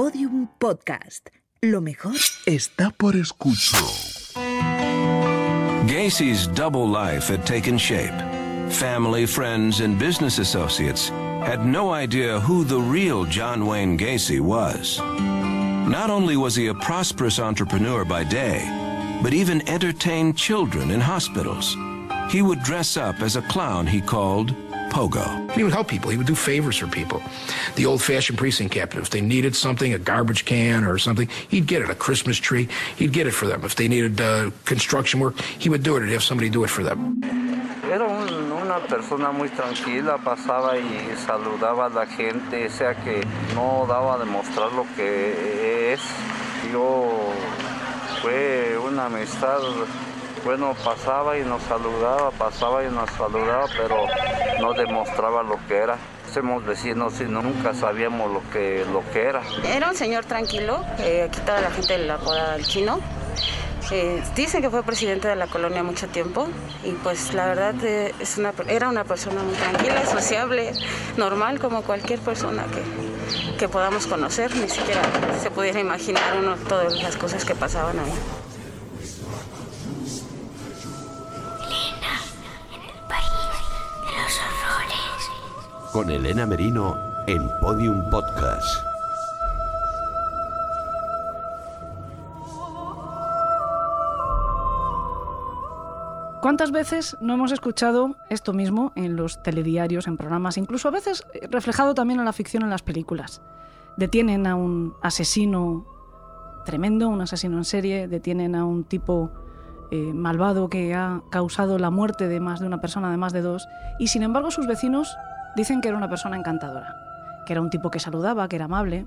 Podium Podcast. Lo mejor está por escuchar. Gacy's double life had taken shape. Family, friends, and business associates had no idea who the real John Wayne Gacy was. Not only was he a prosperous entrepreneur by day, but even entertained children in hospitals. He would dress up as a clown he called Pogo. He would help people. He would do favors for people. The old-fashioned precinct captain, if they needed something, a garbage can or something, he'd get it. A Christmas tree, he'd get it for them. If they needed uh, construction work, he would do it. He'd have somebody do it for them. Era un- una persona muy tranquila, pasaba y saludaba a la gente, o sea que no daba a demostrar lo que es. Yo fue una amistad, bueno, pasaba y nos saludaba, pasaba y nos saludaba, pero no demostraba lo que era. Somos vecinos y nunca sabíamos lo que, lo que era. Era un señor tranquilo, eh, aquí toda la gente le apodaba el chino. Eh, dicen que fue presidente de la colonia mucho tiempo y pues la verdad eh, es una, era una persona muy tranquila, sociable, normal como cualquier persona que, que podamos conocer, ni siquiera se pudiera imaginar uno todas las cosas que pasaban ahí. Con Elena Merino en Podium Podcast. ¿Cuántas veces no hemos escuchado esto mismo en los telediarios, en programas, incluso a veces eh, reflejado también en la ficción, en las películas? Detienen a un asesino tremendo, un asesino en serie, detienen a un tipo eh, malvado que ha causado la muerte de más de una persona, de más de dos, y sin embargo sus vecinos dicen que era una persona encantadora, que era un tipo que saludaba, que era amable.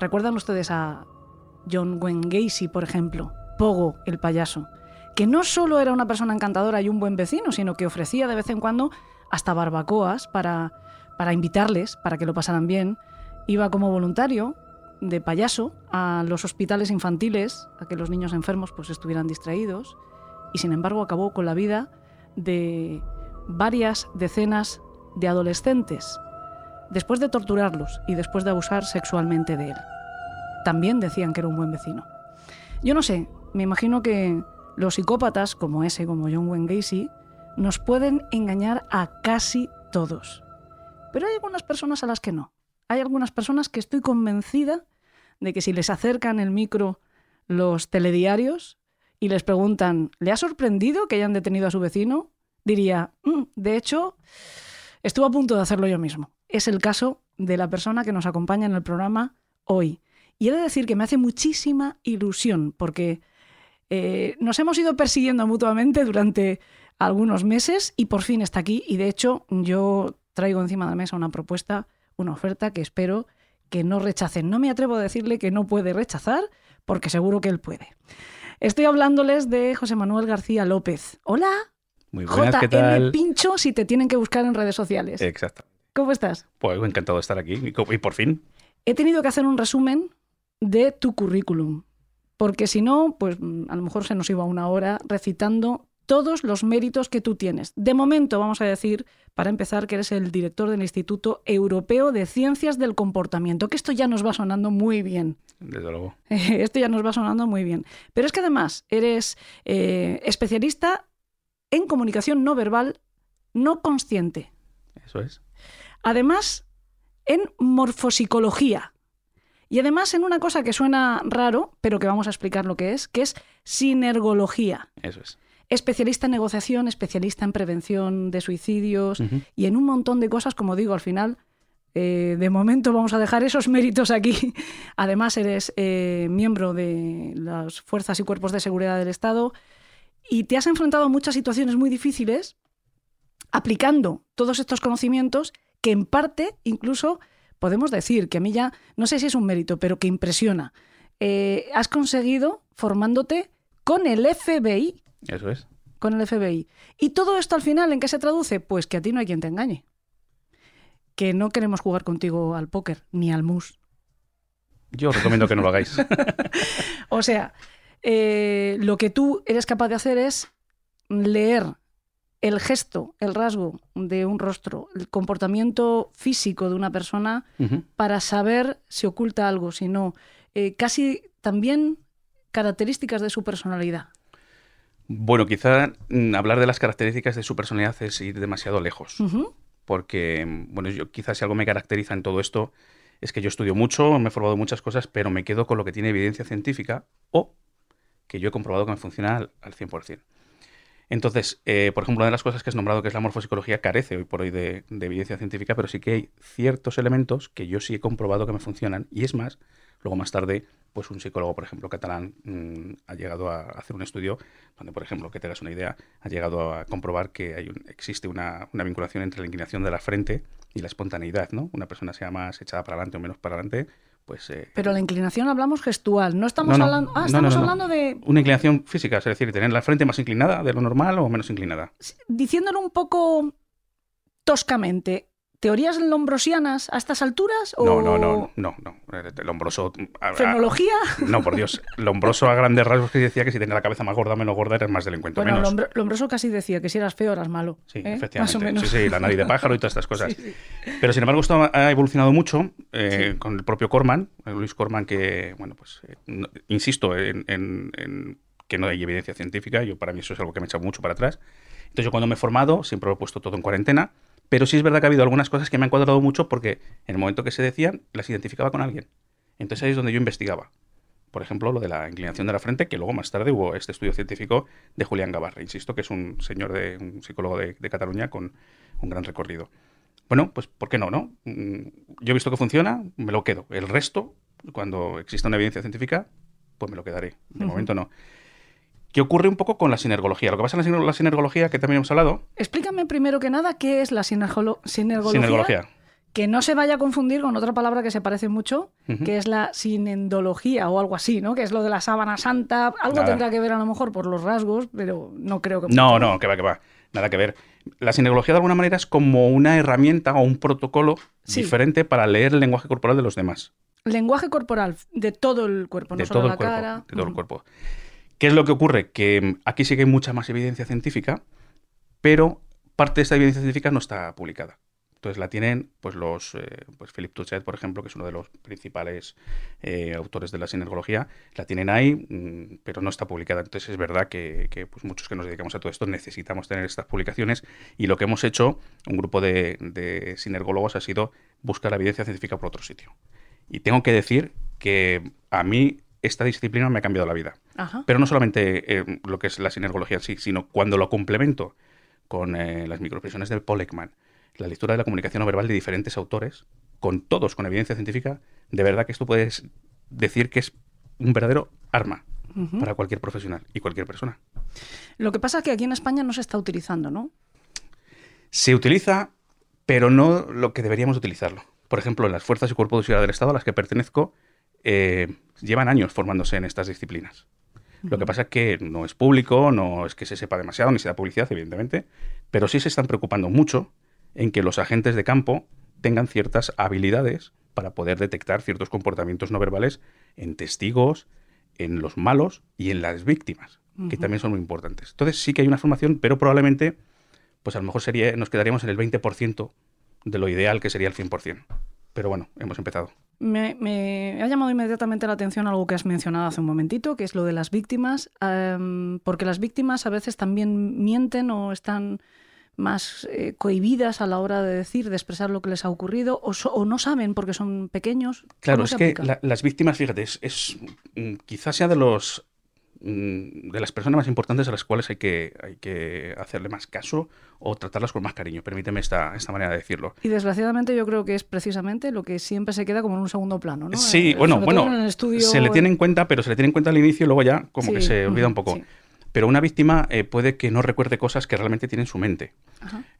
¿Recuerdan ustedes a John Wayne Gacy, por ejemplo? Pogo, el payaso que no solo era una persona encantadora y un buen vecino, sino que ofrecía de vez en cuando hasta barbacoas para, para invitarles, para que lo pasaran bien. Iba como voluntario de payaso a los hospitales infantiles, a que los niños enfermos pues, estuvieran distraídos, y sin embargo acabó con la vida de varias decenas de adolescentes, después de torturarlos y después de abusar sexualmente de él. También decían que era un buen vecino. Yo no sé, me imagino que los psicópatas, como ese, como John Wayne Gacy, nos pueden engañar a casi todos. Pero hay algunas personas a las que no. Hay algunas personas que estoy convencida de que si les acercan el micro los telediarios y les preguntan, ¿le ha sorprendido que hayan detenido a su vecino? Diría, "Mm, de hecho, estuve a punto de hacerlo yo mismo. Es el caso de la persona que nos acompaña en el programa hoy. Y he de decir que me hace muchísima ilusión porque eh, nos hemos ido persiguiendo mutuamente durante algunos meses y por fin está aquí. Y de hecho, yo traigo encima de la mesa una propuesta, una oferta que espero que no rechacen. No me atrevo a decirle que no puede rechazar, porque seguro que él puede. Estoy hablándoles de José Manuel García López. Hola. Muy buenas, ¿qué JM tal? Pincho si te tienen que buscar en redes sociales. Exacto. ¿Cómo estás? Pues encantado de estar aquí. Y por fin. He tenido que hacer un resumen de tu currículum, porque si no, pues mm, a lo mejor se nos iba una hora recitando todos los méritos que tú tienes. De momento, vamos a decir, para empezar, que eres el director del Instituto Europeo de Ciencias del Comportamiento, que esto ya nos va sonando muy bien. Desde luego. Esto ya nos va sonando muy bien. Pero es que además eres eh, especialista en comunicación no verbal no consciente. Eso es. Además, en morfopsicología. Y además en una cosa que suena raro, pero que vamos a explicar lo que es, que es sinergología. Eso es. Especialista en negociación, especialista en prevención de suicidios y en un montón de cosas, como digo, al final, eh, de momento vamos a dejar esos méritos aquí. Además, eres eh, miembro de las fuerzas y cuerpos de seguridad del Estado y te has enfrentado a muchas situaciones muy difíciles aplicando todos estos conocimientos que en parte incluso podemos decir que a mí ya, no sé si es un mérito, pero que impresiona. Eh, has conseguido formándote con el FBI, Eso es. con el FBI. Y todo esto al final, ¿en qué se traduce? Pues que a ti no hay quien te engañe. Que no queremos jugar contigo al póker, ni al mus. Yo os recomiendo que no lo hagáis. O sea, eh, lo que tú eres capaz de hacer es leer el gesto, el rasgo de un rostro, el comportamiento físico de una persona para saber si oculta algo, si no. Eh, casi también características de su personalidad. Bueno, quizá mm, hablar de las características de su personalidad es ir demasiado lejos. Porque, mm, bueno, yo quizás si algo me caracteriza en todo esto es que yo estudio mucho, me he formado muchas cosas, pero me quedo con lo que tiene evidencia científica o que yo he comprobado que me funciona al, al 100%. Entonces, eh, por ejemplo, una de las cosas que has nombrado, que es la morfopsicología, carece hoy por hoy de, de evidencia científica, pero sí que hay ciertos elementos que yo sí he comprobado que me funcionan. Y es más, luego más tarde, pues un psicólogo, por ejemplo, catalán, mm, ha llegado a hacer un estudio donde, por ejemplo, que te hagas una idea, ha llegado a comprobar que hay un- existe una, una vinculación entre la inclinación de la frente y la espontaneidad, ¿no? Una persona sea más echada para adelante o menos para adelante, pues... eh, Pero la inclinación hablamos gestual, no estamos no, no, hablando. Ah, estamos no. hablando de. Una inclinación física, es decir, tener la frente más inclinada de lo normal o menos inclinada. Diciéndolo un poco toscamente, ¿teorías lombrosianas a estas alturas? O No, no, no, no, no. Lombroso. a- a- ¿Fenología? No, por Dios. Lombroso a grandes rasgos que decía que si tenía la cabeza más gorda o menos gorda eres más delincuente. Bueno, menos. Lombro- Lombroso casi decía que si eras feo eras malo. Sí, ¿eh? efectivamente. Más o menos. Sí, sí, la nariz de pájaro y todas estas cosas. Sí, sí. Pero sin embargo, esto ha evolucionado mucho eh, con el propio Corman, eh, Luis Corman, que, bueno, pues, eh, no- insisto en, en- en que no hay evidencia científica. Yo, para mí, eso es algo que me echa mucho para atrás. Entonces, yo cuando me he formado, siempre lo he puesto todo en cuarentena. Pero sí es verdad que ha habido algunas cosas que me han cuadrado mucho porque en el momento que se decían, las identificaba con alguien. Entonces ahí es donde yo investigaba. Por ejemplo, lo de la inclinación de la frente, que luego más tarde hubo este estudio científico de Julián Gavarra, insisto, que es un señor de un psicólogo de, de Cataluña con un gran recorrido. Bueno, pues ¿por qué no, no? Mm, Yo he visto que funciona, me lo quedo. El resto, cuando exista una evidencia científica, pues me lo quedaré. De momento no. ¿Qué ocurre un poco con la sinergología? Lo que pasa en la siner- la sinergología, que también hemos hablado, Explícame primero que nada qué es la sinergolo- sinergología. sinergología. Que no se vaya a confundir con otra palabra que se parece mucho, que es la sinendología o algo así, ¿no? Que es lo de la sábana santa. Algo Nada. tendrá que ver a lo mejor por los rasgos, pero no creo que. No, no, que va, que va. Nada que ver. La sinergología de alguna manera es como una herramienta o un protocolo Sí. diferente para leer el lenguaje corporal de los demás. Lenguaje corporal de todo el cuerpo, no de solo todo la cuerpo. cara. De todo el cuerpo. ¿Qué es lo que ocurre? Que mm, aquí sí que hay mucha más evidencia científica, pero parte de esta evidencia científica no está publicada. Entonces la tienen pues los eh, pues Philip Touchet, por ejemplo, que es uno de los principales eh, autores de la sinergología, la tienen ahí, mm, pero no está publicada. Entonces es verdad que, que, pues, muchos que nos dedicamos a todo esto necesitamos tener estas publicaciones y lo que hemos hecho, un grupo de, de sinergólogos, ha sido buscar la evidencia científica por otro sitio. Y tengo que decir que a mí esta disciplina me ha cambiado la vida. Ajá. Pero no solamente eh, lo que es la sinergología en sí, sino cuando lo complemento con eh, las microexpresiones de Paul Ekman, la lectura de la comunicación no verbal de diferentes autores, con todos con evidencia científica, de verdad que esto puedes decir que es un verdadero arma para cualquier profesional y cualquier persona. Lo que pasa es que aquí en España no se está utilizando, ¿no? Se utiliza, pero no lo que deberíamos utilizarlo. Por ejemplo, en las fuerzas y cuerpos de seguridad del Estado a las que pertenezco, eh, llevan años formándose en estas disciplinas. Lo que pasa es que no es público, no es que se sepa demasiado, ni se da publicidad, evidentemente, pero sí se están preocupando mucho en que los agentes de campo tengan ciertas habilidades para poder detectar ciertos comportamientos no verbales en testigos, en los malos y en las víctimas, que también son muy importantes. Entonces sí que hay una formación, pero probablemente, pues a lo mejor sería, nos quedaríamos en el 20% de lo ideal, que sería el 100%. Pero bueno, hemos empezado. Me, me ha llamado inmediatamente la atención algo que has mencionado hace un momentito, que es lo de las víctimas, em, porque las víctimas a veces también mienten o están más eh, cohibidas a la hora de decir, de expresar lo que les ha ocurrido, o, so- o no saben porque son pequeños. Claro, ¿Cómo es que la- las víctimas, fíjate, es, es, mm, quizás sea de los de las personas más importantes a las cuales hay que, hay que hacerle más caso o tratarlas con más cariño. Permíteme esta, esta manera de decirlo. Y desgraciadamente yo creo que es precisamente lo que siempre se queda como en un segundo plano, ¿no? Sí, Eh, bueno, bueno, estudio, se le tiene en cuenta, pero se le tiene en cuenta al inicio y luego ya como que se olvida un poco. sí. Pero una víctima eh, puede que no recuerde cosas que realmente tiene en su mente.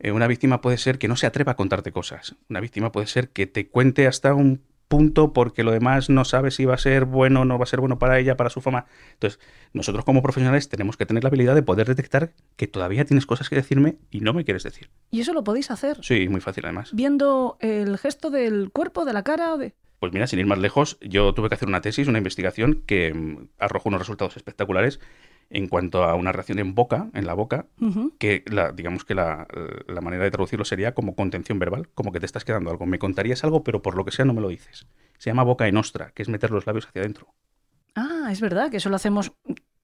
Eh, una víctima puede ser que no se atreva a contarte cosas. Una víctima puede ser que te cuente hasta un punto porque lo demás no sabe si va a ser bueno o no va a ser bueno para ella, para su fama. Entonces, nosotros como profesionales tenemos que tener la habilidad de poder detectar que todavía tienes cosas que decirme y no me quieres decir. Y eso lo podéis hacer Sí, muy fácil además. viendo el gesto del cuerpo, de la cara, de... Pues mira, sin ir más lejos, yo tuve que hacer una tesis, una investigación que mm, arrojó unos resultados espectaculares en cuanto a una reacción en boca, en la boca, que la, digamos que la, la manera de traducirlo sería como contención verbal, como que te estás quedando algo. Me contarías algo, pero por lo que sea no me lo dices. Se llama boca en ostra, que es meter los labios hacia adentro. Ah, es verdad que eso lo hacemos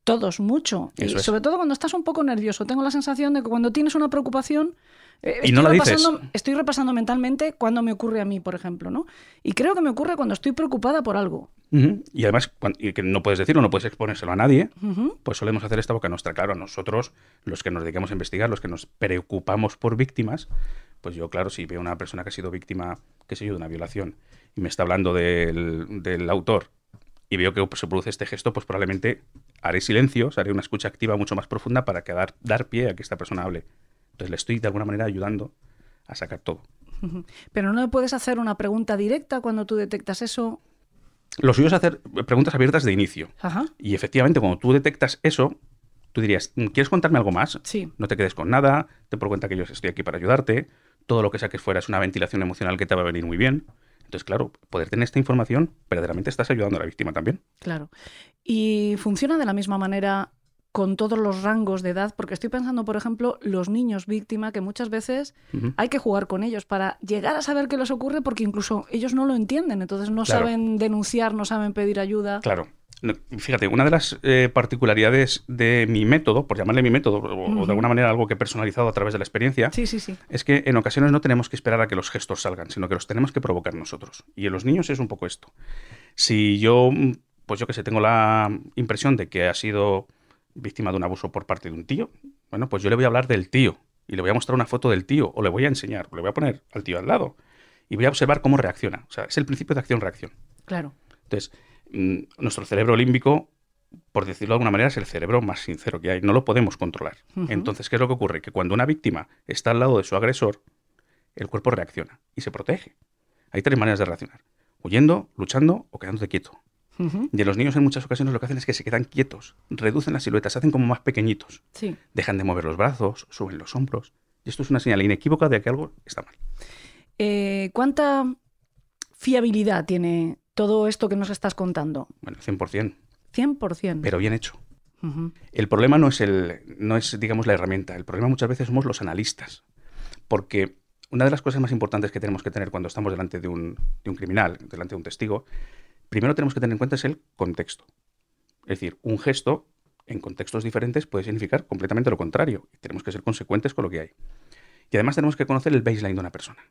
todos mucho. Y es. sobre todo cuando estás un poco nervioso. Tengo la sensación de que cuando tienes una preocupación. Eh, Y no la dices. estoy repasando mentalmente cuando me ocurre a mí, por ejemplo, ¿no? Y creo que me ocurre cuando estoy preocupada por algo. Y además, y que no puedes decirlo, no puedes exponérselo a nadie, pues solemos hacer esta boca nuestra. Claro, nosotros, los que nos dedicamos a investigar, los que nos preocupamos por víctimas, pues yo, claro, si veo una persona que ha sido víctima, qué sé yo, de una violación, y me está hablando del, del autor, y veo que se produce este gesto, pues probablemente haré silencios, haré una escucha activa mucho más profunda para que dar, dar pie a que esta persona hable. Entonces le estoy de alguna manera ayudando a sacar todo. Pero no le puedes hacer una pregunta directa cuando tú detectas eso. Lo suyo es hacer preguntas abiertas de inicio. Ajá. Y efectivamente, cuando tú detectas eso, tú dirías, ¿quieres contarme algo más? Sí. No te quedes con nada, te por cuenta que yo estoy aquí para ayudarte, todo lo que saques fuera es una ventilación emocional que te va a venir muy bien. Entonces, claro, poder tener esta información, verdaderamente estás ayudando a la víctima también. Claro. Y funciona de la misma manera con todos los rangos de edad, porque estoy pensando, por ejemplo, los niños víctima, que muchas veces hay que jugar con ellos para llegar a saber qué les ocurre, porque incluso ellos no lo entienden, entonces no Claro. saben denunciar, no saben pedir ayuda. Claro. Fíjate, una de las eh, particularidades de mi método, por llamarle mi método, o, de alguna manera algo que he personalizado a través de la experiencia, Sí, sí, sí. es que en ocasiones no tenemos que esperar a que los gestos salgan, sino que los tenemos que provocar nosotros. Y en los niños es un poco esto. Si yo, mm, pues yo que sé, tengo la impresión de que ha sido víctima de un abuso por parte de un tío, bueno, pues yo le voy a hablar del tío y le voy a mostrar una foto del tío o le voy a enseñar, o le voy a poner al tío al lado y voy a observar cómo reacciona. O sea, es el principio de acción-reacción. Claro. Entonces, mm, nuestro cerebro límbico, por decirlo de alguna manera, es el cerebro más sincero que hay. No lo podemos controlar. Entonces, ¿qué es lo que ocurre? Que cuando una víctima está al lado de su agresor, el cuerpo reacciona y se protege. Hay tres maneras de reaccionar. Huyendo, luchando o quedándote quieto. Y los niños en muchas ocasiones lo que hacen es que se quedan quietos, reducen las siluetas, se hacen como más pequeñitos, Sí. dejan de mover los brazos, suben los hombros. Y esto es una señal inequívoca de que algo está mal. Eh, ¿Cuánta fiabilidad tiene todo esto que nos estás contando? Bueno, 100%, 100%. pero bien hecho. El problema no es, el, no es, digamos, la herramienta. El problema muchas veces somos los analistas. Porque una de las cosas más importantes que tenemos que tener cuando estamos delante de un, de un criminal, delante de un testigo, primero tenemos que tener en cuenta es el contexto. Es decir, un gesto en contextos diferentes puede significar completamente lo contrario. Y tenemos que ser consecuentes con lo que hay. Y además tenemos que conocer el baseline de una persona.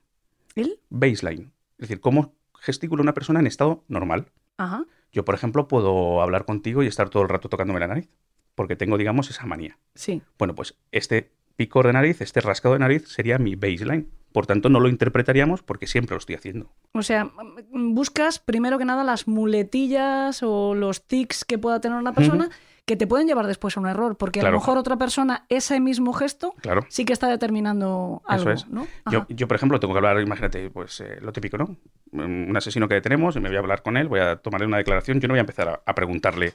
¿El? Baseline. Es decir, cómo gesticula una persona en estado normal. Ajá. Yo, por ejemplo, puedo hablar contigo y estar todo el rato tocándome la nariz. Porque tengo, digamos, esa manía. Sí. Bueno, pues este picor de nariz, este rascado de nariz sería mi baseline. Por tanto, no lo interpretaríamos porque siempre lo estoy haciendo. O sea, buscas primero que nada las muletillas o los tics que pueda tener una persona que te pueden llevar después a un error, porque a lo mejor otra persona ese mismo gesto Claro. sí que está determinando algo, Eso es. ¿no? Yo, yo, por ejemplo, tengo que hablar, imagínate, pues eh, lo típico, ¿no? Un asesino que detenemos y me voy a hablar con él, voy a tomarle una declaración. Yo no voy a empezar a, a preguntarle,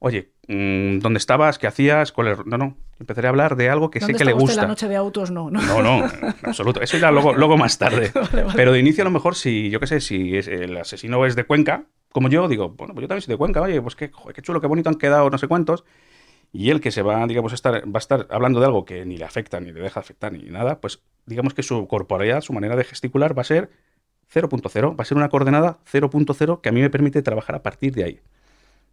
oye, mm, ¿dónde estabas? ¿Qué hacías? ¿Cuál es-?". No, no. Empezaré a hablar de algo que sé ¿Dónde que le gusta. la noche de autos? No, no. No, no, en absoluto. Eso ya luego, luego más tarde. Vale, vale. Pero de inicio a lo mejor si, yo qué sé, si es- el asesino es de Cuenca, como yo, digo, bueno, pues yo también soy de Cuenca, oye, pues qué, joder, qué chulo, qué bonito han quedado no sé cuántos. Y él que se va, digamos, a estar, va a estar hablando de algo que ni le afecta, ni le deja afectar, ni nada, pues digamos que su corporalidad, su manera de gesticular va a ser 0.0, va a ser una coordenada 0.0 que a mí me permite trabajar a partir de ahí.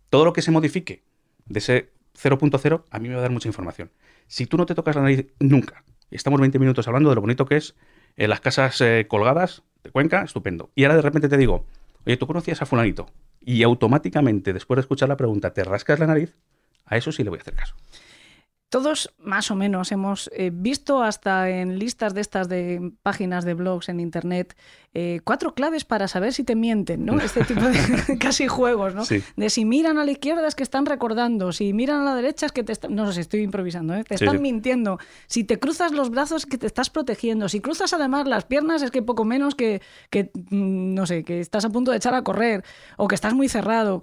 Todo lo que se modifique de ese 0.0 a mí me va a dar mucha información. Si tú no te tocas la nariz nunca, estamos 20 minutos hablando de lo bonito que es eh, las casas eh, colgadas de Cuenca, estupendo. Y ahora de repente te digo, oye, ¿tú conocías a fulanito? Y automáticamente, después de escuchar la pregunta, te rascas la nariz, a eso sí le voy a hacer caso. Todos, más o menos, hemos eh, visto hasta en listas de estas de páginas de blogs en internet eh, cuatro claves para saber si te mienten, ¿no? Este tipo de casi juegos, ¿no? Sí. De si miran a la izquierda es que están recordando, si miran a la derecha es que te están... No sé, estoy improvisando, ¿eh? Te están sí. mintiendo. Si te cruzas los brazos es que te estás protegiendo. Si cruzas además las piernas es que poco menos que, que mm, no sé, que estás a punto de echar a correr o que estás muy cerrado.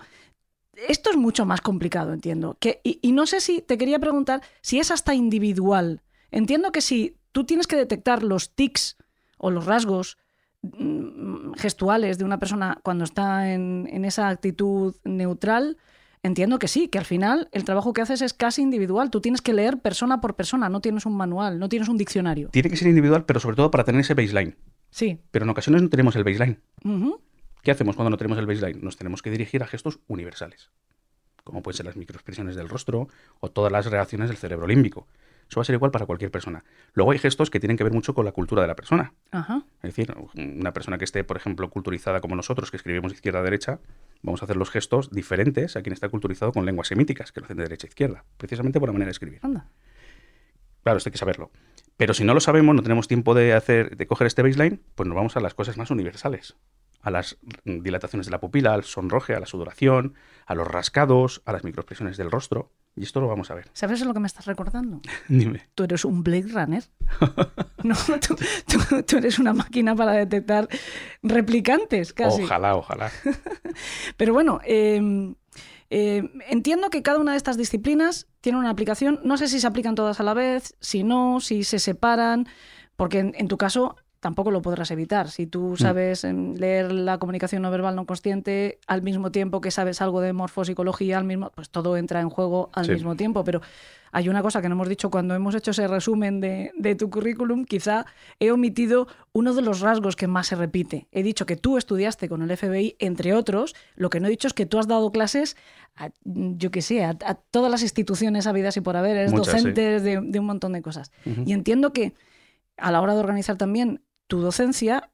Esto es mucho más complicado, entiendo. Que, y, y no sé si te quería preguntar si es hasta individual. Entiendo que si tú tienes que detectar los tics o los rasgos mm, gestuales de una persona cuando está en, en esa actitud neutral, entiendo que sí, que al final el trabajo que haces es casi individual. Tú tienes que leer persona por persona, no tienes un manual, no tienes un diccionario. Tiene que ser individual, pero sobre todo para tener ese baseline. Sí. Pero en ocasiones no tenemos el baseline. Ujú. ¿Qué hacemos cuando no tenemos el baseline? Nos tenemos que dirigir a gestos universales, como pueden ser las microexpresiones del rostro o todas las reacciones del cerebro límbico. Eso va a ser igual para cualquier persona. Luego hay gestos que tienen que ver mucho con la cultura de la persona. Ajá. Es decir, una persona que esté, por ejemplo, culturizada como nosotros, que escribimos izquierda-derecha, vamos a hacer los gestos diferentes a quien está culturizado con lenguas semíticas, que lo hacen de derecha a izquierda, precisamente por la manera de escribir. Anda. Claro, esto hay que saberlo. Pero si no lo sabemos, no tenemos tiempo de hacer, de coger este baseline, pues nos vamos a las cosas más universales. A las dilataciones de la pupila, al sonroje, a la sudoración, a los rascados, a las microexpresiones del rostro. Y esto lo vamos a ver. ¿Sabes lo que me estás recordando? Dime. Tú eres un Blade Runner. No, tú, tú- tú eres una máquina para detectar replicantes, casi. Ojalá, ojalá. Pero bueno, eh, eh, entiendo que cada una de estas disciplinas tiene una aplicación. No sé si se aplican todas a la vez, si no, si se separan, porque en, en tu caso tampoco lo podrás evitar. Si tú sabes em, leer la comunicación no verbal no consciente al mismo tiempo que sabes algo de morfopsicología, al mismo, pues todo entra en juego al Sí. mismo tiempo. Pero hay una cosa que no hemos dicho cuando hemos hecho ese resumen de, de tu currículum, quizá he omitido uno de los rasgos que más se repite. He dicho que tú estudiaste con el FBI, entre otros. Lo que no he dicho es que tú has dado clases a, yo qué sé, a, a todas las instituciones habidas y por haber. Eres Muchas, sí. docente de, de un montón de cosas. Y entiendo que a la hora de organizar también tu docencia,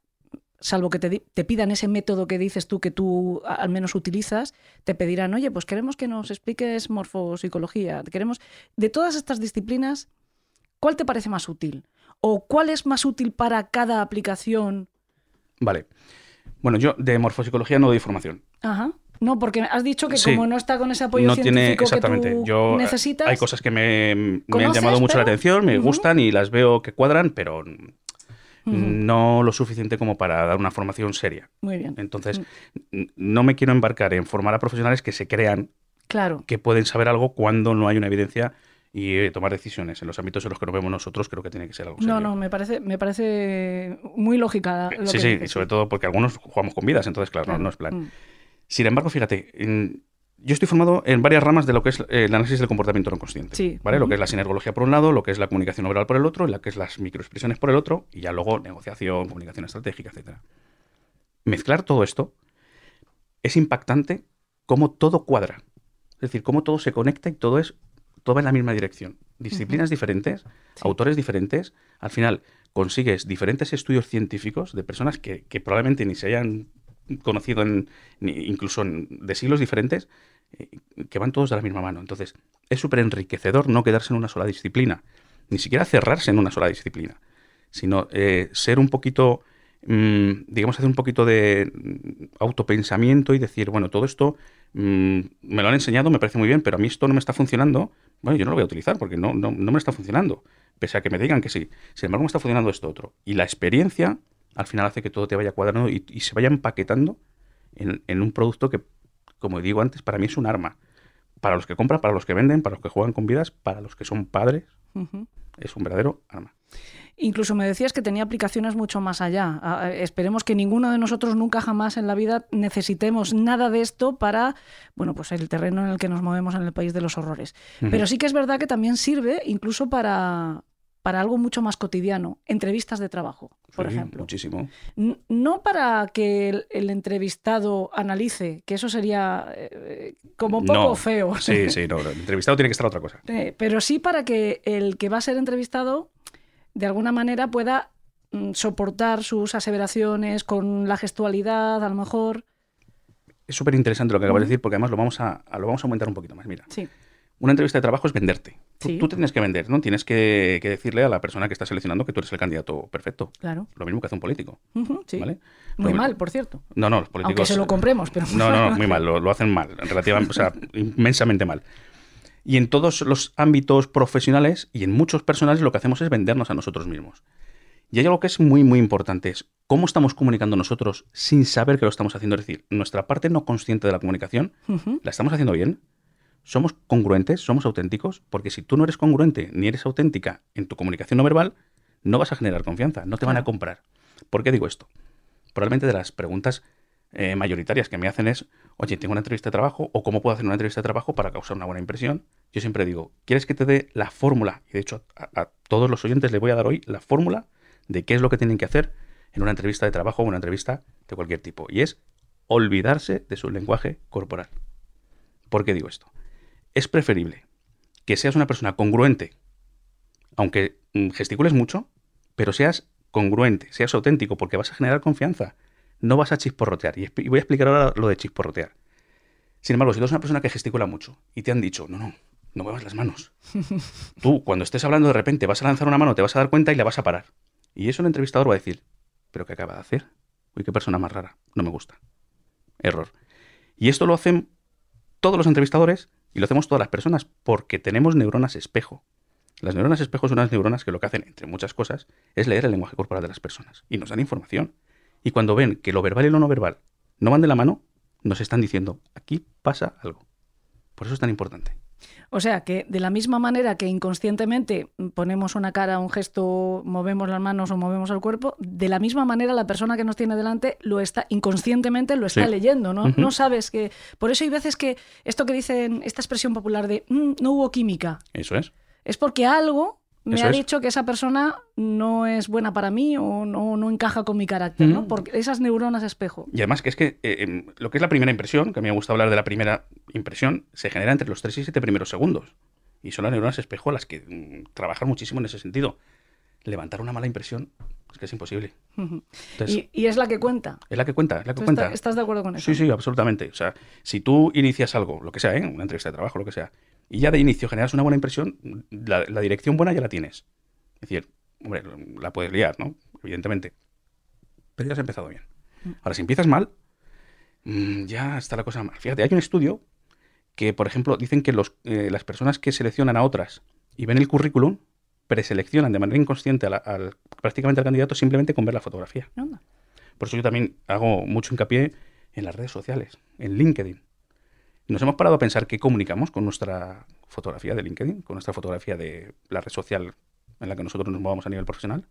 salvo que te, te pidan ese método que dices tú que tú al menos utilizas, te pedirán, oye, pues queremos que nos expliques morfopsicología. Queremos, de todas estas disciplinas, ¿cuál te parece más útil? ¿O cuál es más útil para cada aplicación? Vale. Bueno, yo de morfopsicología no doy formación. Ajá. No, porque has dicho que Sí. como no está con ese apoyo no tiene científico exactamente. que tú Yo eh, necesitas. hay cosas que me, me han ¿Conoces, llamado mucho la atención, me gustan y las veo que cuadran, pero No lo suficiente como para dar una formación seria. Muy bien. Entonces, n- no me quiero embarcar en formar a profesionales que se crean Claro. que pueden saber algo cuando no hay una evidencia y eh, tomar decisiones en los ámbitos en los que nos vemos nosotros creo que tiene que ser algo serio. No, no, me parece, me parece muy lógica. lo Sí, que sí, dices, y sobre todo porque algunos jugamos con vidas, entonces claro, no- Claro. no, es plan. Mm. Sin embargo, fíjate, en- yo estoy formado en varias ramas de lo que es eh, el análisis del comportamiento no consciente. Sí. ¿vale? Lo que es la sinergología por un lado, lo que es la comunicación oral por el otro, lo que es las microexpresiones por el otro, y ya luego negociación, comunicación estratégica, etcétera. Mezclar todo esto es impactante cómo todo cuadra. Es decir, cómo todo se conecta y todo es todo va en la misma dirección. Disciplinas diferentes, autores diferentes. Al final consigues diferentes estudios científicos de personas que, que probablemente ni se hayan conocido en, incluso en- de siglos diferentes, que van todos de la misma mano. Entonces, es súper enriquecedor no quedarse en una sola disciplina, ni siquiera cerrarse en una sola disciplina, sino eh, ser un poquito, mm, digamos, hacer un poquito de mm, autopensamiento y decir, bueno, todo esto mm, me lo han enseñado, me parece muy bien, pero a mí esto no me está funcionando, bueno, yo no lo voy a utilizar porque no, no, no me está funcionando, pese a que me digan que sí. Sin embargo, me está funcionando esto otro. Y la experiencia al final hace que todo te vaya cuadrando y, se vaya empaquetando en un producto que, como digo antes, para mí es un arma. Para los que compran, para los que venden, para los que juegan con vidas, para los que son padres, es un verdadero arma. Incluso me decías que tenía aplicaciones mucho más allá. Esperemos que ninguno de nosotros nunca jamás en la vida necesitemos nada de esto para, bueno, pues el terreno en el que nos movemos en el país de los horrores. Pero sí que es verdad que también sirve incluso para, para algo mucho más cotidiano, entrevistas de trabajo, por Sí, ejemplo. Muchísimo. No para que el, el entrevistado analice, que eso sería eh, como un poco No. feo. Sí, sí, no, no, el entrevistado tiene que estar otra cosa. Eh, pero sí para que el que va a ser entrevistado de alguna manera pueda mm, soportar sus aseveraciones con la gestualidad, a lo mejor. Es súper interesante lo que acabas de decir porque además lo vamos a, a- lo vamos a aumentar un poquito más. Mira, Sí, una entrevista de trabajo es venderte. Tú, Sí. tú tienes que vender, ¿no? Tienes que, que decirle a la persona que está seleccionando que tú eres el candidato perfecto. claro. Lo mismo que hace un político. Ujú, sí. ¿Vale? Muy Lo- mal, por cierto. No, no, los políticos. Aunque se lo compremos, pero. No, no, no, muy mal, lo, lo hacen mal, relativamente, o sea, inmensamente mal. Y en todos los ámbitos profesionales y en muchos personales lo que hacemos es vendernos a nosotros mismos. Y hay algo que es muy, muy importante, es cómo estamos comunicando nosotros sin saber que lo estamos haciendo. Es decir, nuestra parte no consciente de la comunicación, ¿la estamos haciendo bien? ¿Somos congruentes? ¿Somos auténticos? Porque si tú no eres congruente ni eres auténtica en tu comunicación no verbal, no vas a generar confianza, no te van a comprar. ¿Por qué digo esto? Probablemente de las preguntas eh, mayoritarias que me hacen es, oye, tengo una entrevista de trabajo o cómo puedo hacer una entrevista de trabajo para causar una buena impresión. Yo siempre digo, ¿quieres que te dé la fórmula? Y de hecho a, a todos los oyentes les voy a dar hoy la fórmula de qué es lo que tienen que hacer en una entrevista de trabajo o una entrevista de cualquier tipo. Y es olvidarse de su lenguaje corporal. ¿Por qué digo esto? Es preferible que seas una persona congruente, aunque mm, gesticules mucho, pero seas congruente, seas auténtico, porque vas a generar confianza. No vas a chisporrotear. Y voy a explicar ahora lo de chisporrotear. Sin embargo, si tú eres una persona que gesticula mucho y te han dicho, no, no, no muevas las manos. Tú, cuando estés hablando de repente, vas a lanzar una mano, te vas a dar cuenta y la vas a parar. Y eso el entrevistador va a decir, ¿pero qué acaba de hacer? Uy, qué persona más rara. No me gusta. Error. Y esto lo hacen todos los entrevistadores y lo hacemos todas las personas porque tenemos neuronas espejo. Las neuronas espejo son unas neuronas que lo que hacen, entre muchas cosas, es leer el lenguaje corporal de las personas y nos dan información. Y cuando ven que lo verbal y lo no verbal no van de la mano, nos están diciendo, aquí pasa algo. Por eso es tan importante. O sea que de la misma manera que inconscientemente ponemos una cara, un gesto, movemos las manos o movemos el cuerpo, de la misma manera la persona que nos tiene delante lo está inconscientemente lo está Sí. leyendo, ¿no? No sabes que por eso hay veces que esto que dicen esta expresión popular de "Mm, no hubo química Eso es. es porque algo me Eso ha es. dicho que esa persona no es buena para mí o no, no encaja con mi carácter, ¿no? Ujú. Porque esas neuronas espejo. Y además que es que eh, em, lo que es la primera impresión, que a mí me gusta hablar de la primera impresión, se genera entre los 3 y 7 primeros segundos. Y son las neuronas espejo las que mm, trabajan muchísimo en ese sentido. Levantar una mala impresión es que es imposible. Entonces, Y, y es la que cuenta. es la que cuenta, es la que ¿Tú cuenta. está- ¿Estás de acuerdo con eso? Sí, sí, absolutamente. O sea, si tú inicias algo, lo que sea, ¿eh? una entrevista de trabajo, lo que sea, y ya de inicio generas una buena impresión, la, la dirección buena ya la tienes. Es decir, hombre, la puedes liar, ¿no? Evidentemente. Pero ya has empezado bien. Ahora, si empiezas mal, mm, ya está la cosa mal. Fíjate, hay un estudio que, por ejemplo, dicen que los, eh, las personas que seleccionan a otras y ven el currículum, preseleccionan de manera inconsciente a la- al, prácticamente al candidato simplemente con ver la fotografía. Anda. Por eso yo también hago mucho hincapié en las redes sociales, en LinkedIn. Nos hemos parado a pensar qué comunicamos con nuestra fotografía de LinkedIn, con nuestra fotografía de la red social en la que nosotros nos movamos a nivel profesional.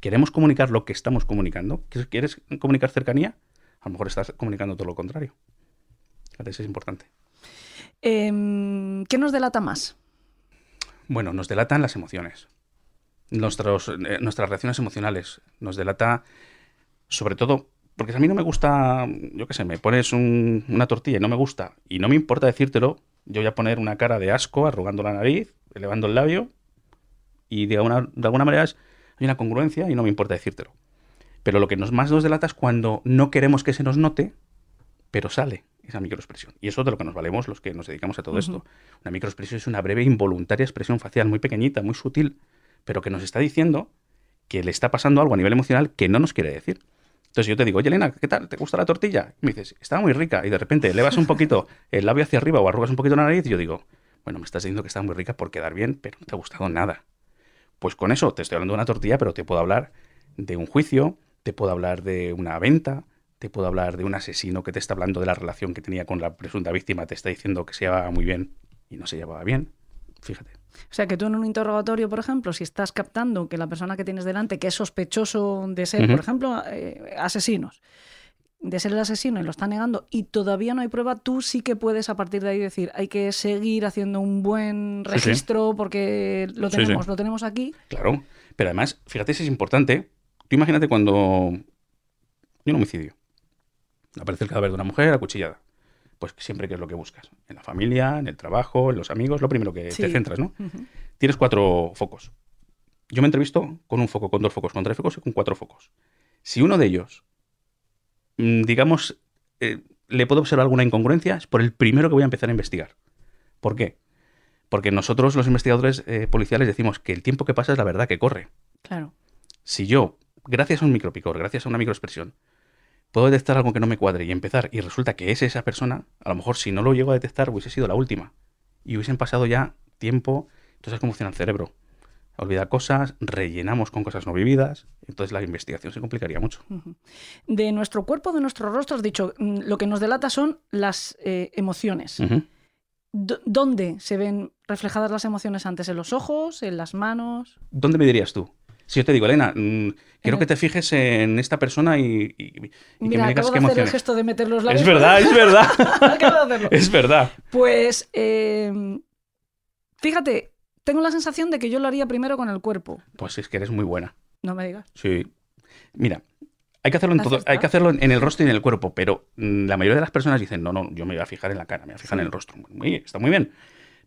¿Queremos comunicar lo que estamos comunicando? ¿Quieres comunicar cercanía? A lo mejor estás comunicando todo lo contrario. Eso es importante. Em, ¿Qué nos delata más? Bueno, nos delatan las emociones. Nuestros, eh, nuestras reacciones emocionales. Nos delata, sobre todo, porque a mí no me gusta, yo qué sé, me pones un- una tortilla y no me gusta, y no me importa decírtelo, yo voy a poner una cara de asco, arrugando la nariz, elevando el labio, y de, alguna- de alguna manera es- hay una congruencia y no me importa decírtelo. Pero lo que nos, más nos delata es cuando no queremos que se nos note, pero sale esa microexpresión. Y eso es de lo que nos valemos los que nos dedicamos a todo esto. Una microexpresión es una breve, involuntaria expresión facial, muy pequeñita, muy sutil, pero que nos está diciendo que le está pasando algo a nivel emocional que no nos quiere decir. Entonces yo te digo, oye Elena, ¿qué tal? ¿Te gusta la tortilla? Y me dices, está muy rica. Y de repente elevas un poquito el labio hacia arriba o arrugas un poquito la nariz y yo digo, bueno, me estás diciendo que está muy rica por quedar bien, pero no te ha gustado nada. Pues con eso te estoy hablando de una tortilla, pero te puedo hablar de un juicio, te puedo hablar de una venta, te puedo hablar de un asesino que te está hablando de la relación que tenía con la presunta víctima, te está diciendo que se llevaba muy bien y no se llevaba bien. Fíjate. O sea, que tú en un interrogatorio, por ejemplo, si estás captando que la persona que tienes delante, que es sospechoso de ser, por ejemplo, eh, asesinos, de ser el asesino y lo está negando y todavía no hay prueba, tú sí que puedes a partir de ahí decir, hay que seguir haciendo un buen Sí, sí. registro porque lo sí. tenemos, lo tenemos aquí. Claro, pero además, fíjate si es importante. Tú imagínate cuando hay un homicidio. Aparece el cadáver de una mujer acuchillada. Pues siempre que es lo que buscas. En la familia, en el trabajo, en los amigos, lo primero que Sí. te centras, ¿no? Tienes cuatro focos. Yo me entrevisto con un foco, con dos focos, con tres focos y con cuatro focos. Si uno de ellos, mm, digamos, eh, le puedo observar alguna incongruencia, es por el primero que voy a empezar a investigar. ¿Por qué? Porque nosotros, los investigadores eh, policiales, decimos que el tiempo que pasa es la verdad que corre. Claro. Si yo, gracias a un micropicor, gracias a una microexpresión, puedo detectar algo que no me cuadre y empezar, y resulta que es esa persona, a lo mejor si no lo llego a detectar hubiese sido la última. Y hubiesen pasado ya tiempo, entonces cómo funciona el cerebro. Olvida cosas, rellenamos con cosas no vividas, entonces la investigación se complicaría mucho. De nuestro cuerpo, de nuestro rostro, has dicho, mm, lo que nos delata son las eh, emociones. ¿Dónde se ven reflejadas las emociones antes? ¿En los ojos? ¿En las manos? ¿Dónde me dirías tú? Si yo te digo, Elena, mm, quiero que te fijes en esta persona y, y- y que Mira, me digas qué el gesto de meter los labios. Es verdad, es verdad. Acabo de hacerlo. es verdad. Pues, eh, fíjate, tengo la sensación de que yo lo haría primero con el cuerpo. Pues es que eres muy buena. No me digas. Sí. Mira, hay que hacerlo en todo, hay que hacerlo en el rostro y en el cuerpo, pero mm, la mayoría de las personas dicen, no, no, yo me voy a fijar en la cara, me voy a fijar en el rostro. Muy, está muy bien.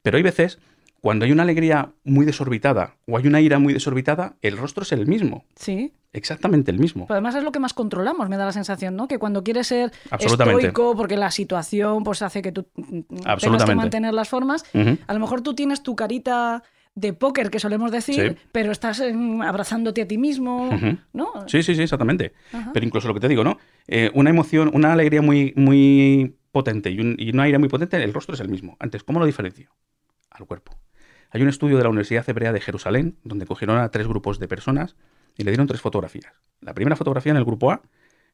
Pero hay veces, cuando hay una alegría muy desorbitada o hay una ira muy desorbitada, el rostro es el mismo. Sí. Exactamente el mismo. Pero además es lo que más controlamos, me da la sensación, ¿no? Que cuando quieres ser estoico, porque la situación pues hace que tú mm, tengas que mantener las formas, a lo mejor tú tienes tu carita de póker, que solemos decir, Sí. pero estás em, abrazándote a ti mismo. ¿no? Sí, sí, sí, exactamente. Pero incluso lo que te digo, ¿no? Eh, una emoción, una alegría muy, muy potente y, un- y una ira muy potente, el rostro es el mismo. Antes, ¿cómo lo diferencio? Al cuerpo. Hay un estudio de la Universidad Hebrea de Jerusalén donde cogieron a tres grupos de personas y le dieron tres fotografías. La primera fotografía en el grupo A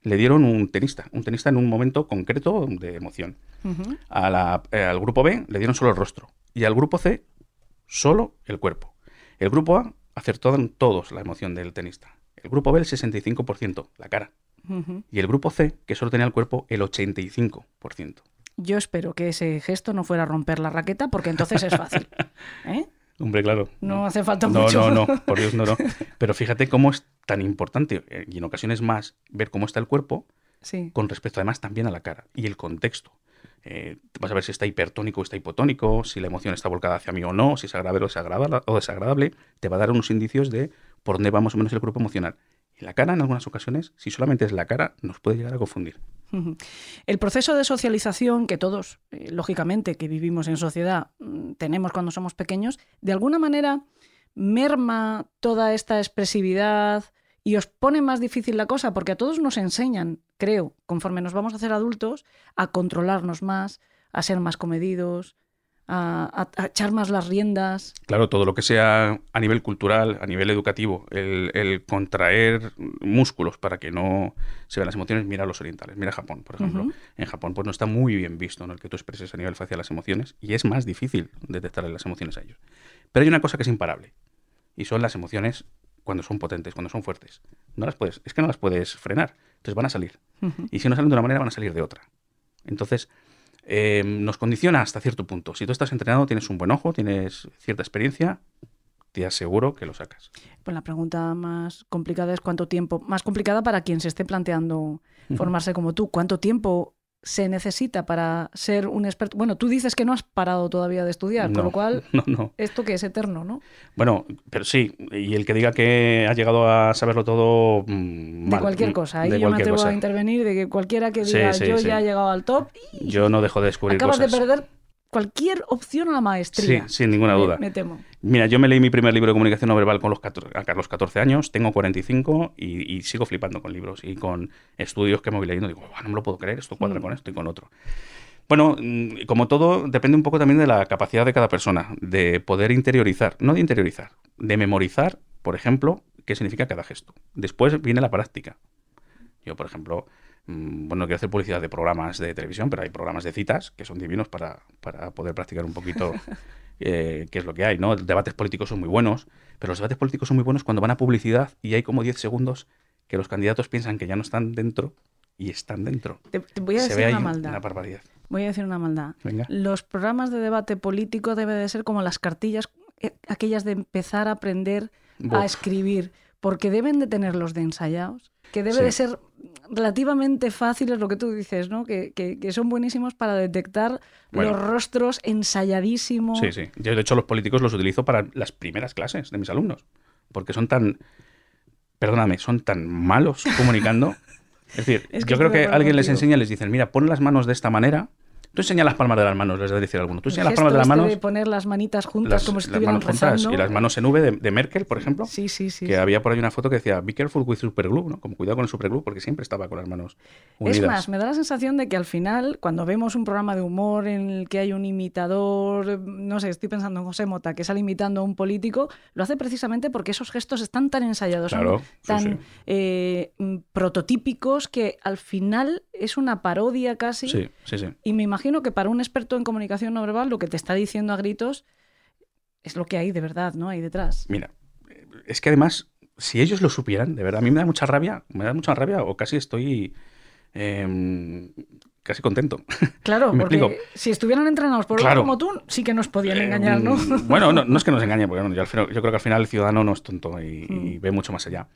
le dieron un tenista, un tenista en un momento concreto de emoción. Ujú. A la- eh, al grupo B le dieron solo el rostro y al grupo C solo el cuerpo. El grupo A acertó en todos la emoción del tenista. El grupo B el 65%, la cara. Y el grupo C, que solo tenía el cuerpo, el 85%. Yo espero que ese gesto no fuera romper la raqueta, porque entonces es fácil. ¿eh? Hombre, claro. No hace falta No, mucho. no, no, por Dios, no, no. Pero fíjate cómo es tan importante, eh, y en ocasiones más, ver cómo está el cuerpo Sí. con respecto además también a la cara y el contexto. Eh, vas a ver si está hipertónico o está hipotónico, si la emoción está volcada hacia mí o no, si es agradable o desagradable, o desagradable. Te va a dar unos indicios de por dónde va más o menos el cuerpo emocional. Y la cara, en algunas ocasiones, si solamente es la cara, nos puede llegar a confundir. El proceso de socialización que todos, eh, lógicamente, que vivimos en sociedad, mm, tenemos cuando somos pequeños, de alguna manera merma toda esta expresividad y os pone más difícil la cosa, porque a todos nos enseñan, creo, conforme nos vamos a hacer adultos, a controlarnos más, a ser más comedidos, a, a- echar más las riendas. Claro, todo lo que sea a nivel cultural, a nivel educativo, el, el contraer músculos para que no se vean las emociones, mira a los orientales, mira a Japón, por ejemplo. En Japón pues no está muy bien visto ¿no? el que tú expreses a nivel facial las emociones y es más difícil detectarle las emociones a ellos. Pero hay una cosa que es imparable y son las emociones cuando son potentes, cuando son fuertes. No las puedes, es que no las puedes frenar, entonces van a salir. Y si no salen de una manera, van a salir de otra. Entonces, eh, nos condiciona hasta cierto punto. Si tú estás entrenado, tienes un buen ojo, tienes cierta experiencia, te aseguro que lo sacas. Pues la pregunta más complicada es cuánto tiempo, más complicada para quien se esté planteando formarse como tú, ¿cuánto tiempo se necesita para ser un experto? Bueno, tú dices que no has parado todavía de estudiar, No, con lo cual no, no. esto que es eterno, ¿no? Bueno, pero sí, y el que diga que ha llegado a saberlo todo... mm, De mal, cualquier mm, cosa. Ahí de yo me atrevo cosa. a intervenir de que cualquiera que diga sí, yo sí. ya he llegado al top, Yo no dejo de descubrir acabas cosas. de perder cualquier opción a la maestría. Sí, sin ninguna duda. Me, temo. Mira, yo me leí mi primer libro de comunicación no verbal con los 14, a los 14 años, tengo 45 y, y sigo flipando con libros y con estudios que me voy leyendo. Digo, "Buah, no me lo puedo creer, esto cuadra Mm. con esto y con otro. Bueno, mm, como todo, depende un poco también de la capacidad de cada persona, de poder interiorizar, no de interiorizar, de memorizar, por ejemplo, qué significa cada gesto. Después viene la práctica. Yo, por ejemplo, bueno, no quiero hacer publicidad de programas de televisión, pero hay programas de citas que son divinos para, para poder practicar un poquito eh, qué es lo que hay, ¿no? Debates políticos son muy buenos, pero los debates políticos son muy buenos cuando van a publicidad y hay como 10 segundos que los candidatos piensan que ya no están dentro y están dentro. Te, te voy a Se decir ve ahí una maldad. una barbaridad. Voy a decir una maldad. Venga. Los programas de debate político deben de ser como las cartillas, eh, aquellas de empezar a aprender a escribir, porque deben de tenerlos de ensayados, que debe Sí. de ser relativamente fáciles lo que tú dices, ¿no? Que, que- que son buenísimos para detectar Bueno. los rostros ensayadísimos. Sí, sí. Yo, de hecho, los políticos los utilizo para las primeras clases de mis alumnos. Porque son tan. Perdóname, son tan malos comunicando. Es decir, Es que yo creo que alguien les enseña y les dicen, mira, pon las manos de esta manera. Tú enseña las palmas de las manos, les debe decir alguno. Tú El enseña las palmas de las manos. de poner las manitas juntas las, como si las estuvieran manos juntas y las manos en V de, de Merkel, por ejemplo. Sí, sí, sí. que sí. había por ahí una foto que decía, be careful with superglue, ¿no? Como cuidado con el superglue, porque siempre estaba con las manos unidas. Es más, me da la sensación de que al final, cuando vemos un programa de humor en el que hay un imitador, no sé, estoy pensando en José Mota, que sale imitando a un político, lo hace precisamente porque esos gestos están tan ensayados, son Claro, tan sí. eh, prototípicos, que al final es una parodia casi. Sí, sí, sí. Y me imagino que para un experto en comunicación no verbal, lo que te está diciendo a gritos es lo que hay de verdad, ¿no? Ahí detrás. Mira, es que además si ellos lo supieran, de verdad, a mí me da mucha rabia, me da mucha rabia o casi estoy em, casi contento. Claro, ¿Me porque explico? si estuvieran entrenados por Claro. como tú, sí que nos podían Eh, engañar, ¿no? mm, Bueno, no, no es que nos engañen, porque bueno, yo, al final- yo creo que al final el ciudadano no es tonto y, y Mm. ve mucho más allá.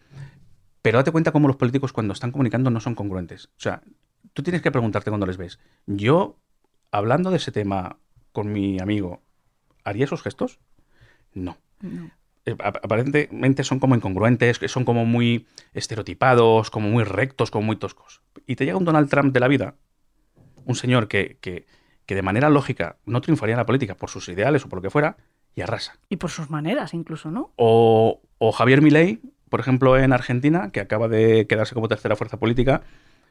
Pero date cuenta cómo los políticos cuando están comunicando no son congruentes. O sea, tú tienes que preguntarte cuando les ves. Yo, hablando de ese tema con mi amigo, ¿haría esos gestos? No. No. Eh, ap- aparentemente son como incongruentes, son como muy estereotipados, como muy rectos, como muy toscos. Y te llega un Donald Trump de la vida, un señor que, que, que de manera lógica no triunfaría en la política por sus ideales o por lo que fuera, y arrasa. Y por sus maneras, incluso, ¿no? O, o Javier Milei, por ejemplo, en Argentina, que acaba de quedarse como tercera fuerza política,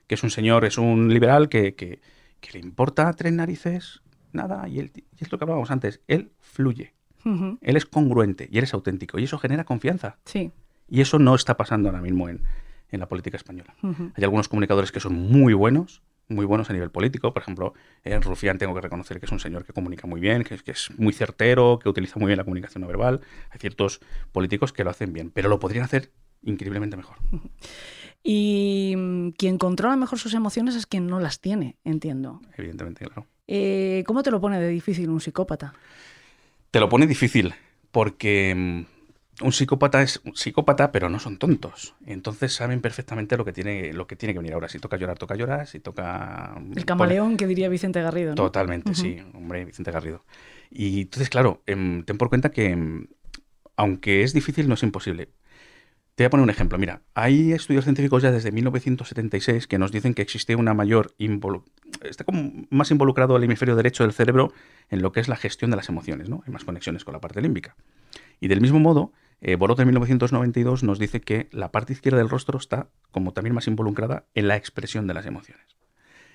que es un señor, es un liberal que, que- que le importa tres narices, nada, y, él, y es lo que hablábamos antes, él fluye, él es congruente y él es auténtico, y eso genera confianza. Sí. Y eso no está pasando ahora mismo en, en la política española. Hay algunos comunicadores que son muy buenos, muy buenos a nivel político. Por ejemplo, en Rufián tengo que reconocer que es un señor que comunica muy bien, que, que es muy certero, que utiliza muy bien la comunicación no verbal. Hay ciertos políticos que lo hacen bien, pero lo podrían hacer increíblemente mejor. Y mm, quien controla mejor sus emociones es quien no las tiene, entiendo. Evidentemente, claro. Eh, ¿Cómo te lo pone de difícil un psicópata? Te lo pone difícil porque mm, un psicópata es un psicópata, pero no son tontos. Entonces saben perfectamente lo que tiene, lo que tiene que venir ahora. Si toca llorar, toca llorar. Si toca El camaleón que diría Vicente Garrido, ¿no? Totalmente, sí, hombre, Vicente Garrido. Y entonces, claro, em, ten por cuenta que, aunque es difícil, no es imposible. Te voy a poner un ejemplo. Mira, hay estudios científicos ya desde 1976 que nos dicen que existe una mayor involu- está como más involucrado el hemisferio derecho del cerebro en lo que es la gestión de las emociones, ¿no? Hay más conexiones con la parte límbica. Y del mismo modo, eh, Borot en 1992 nos dice que la parte izquierda del rostro está como también más involucrada en la expresión de las emociones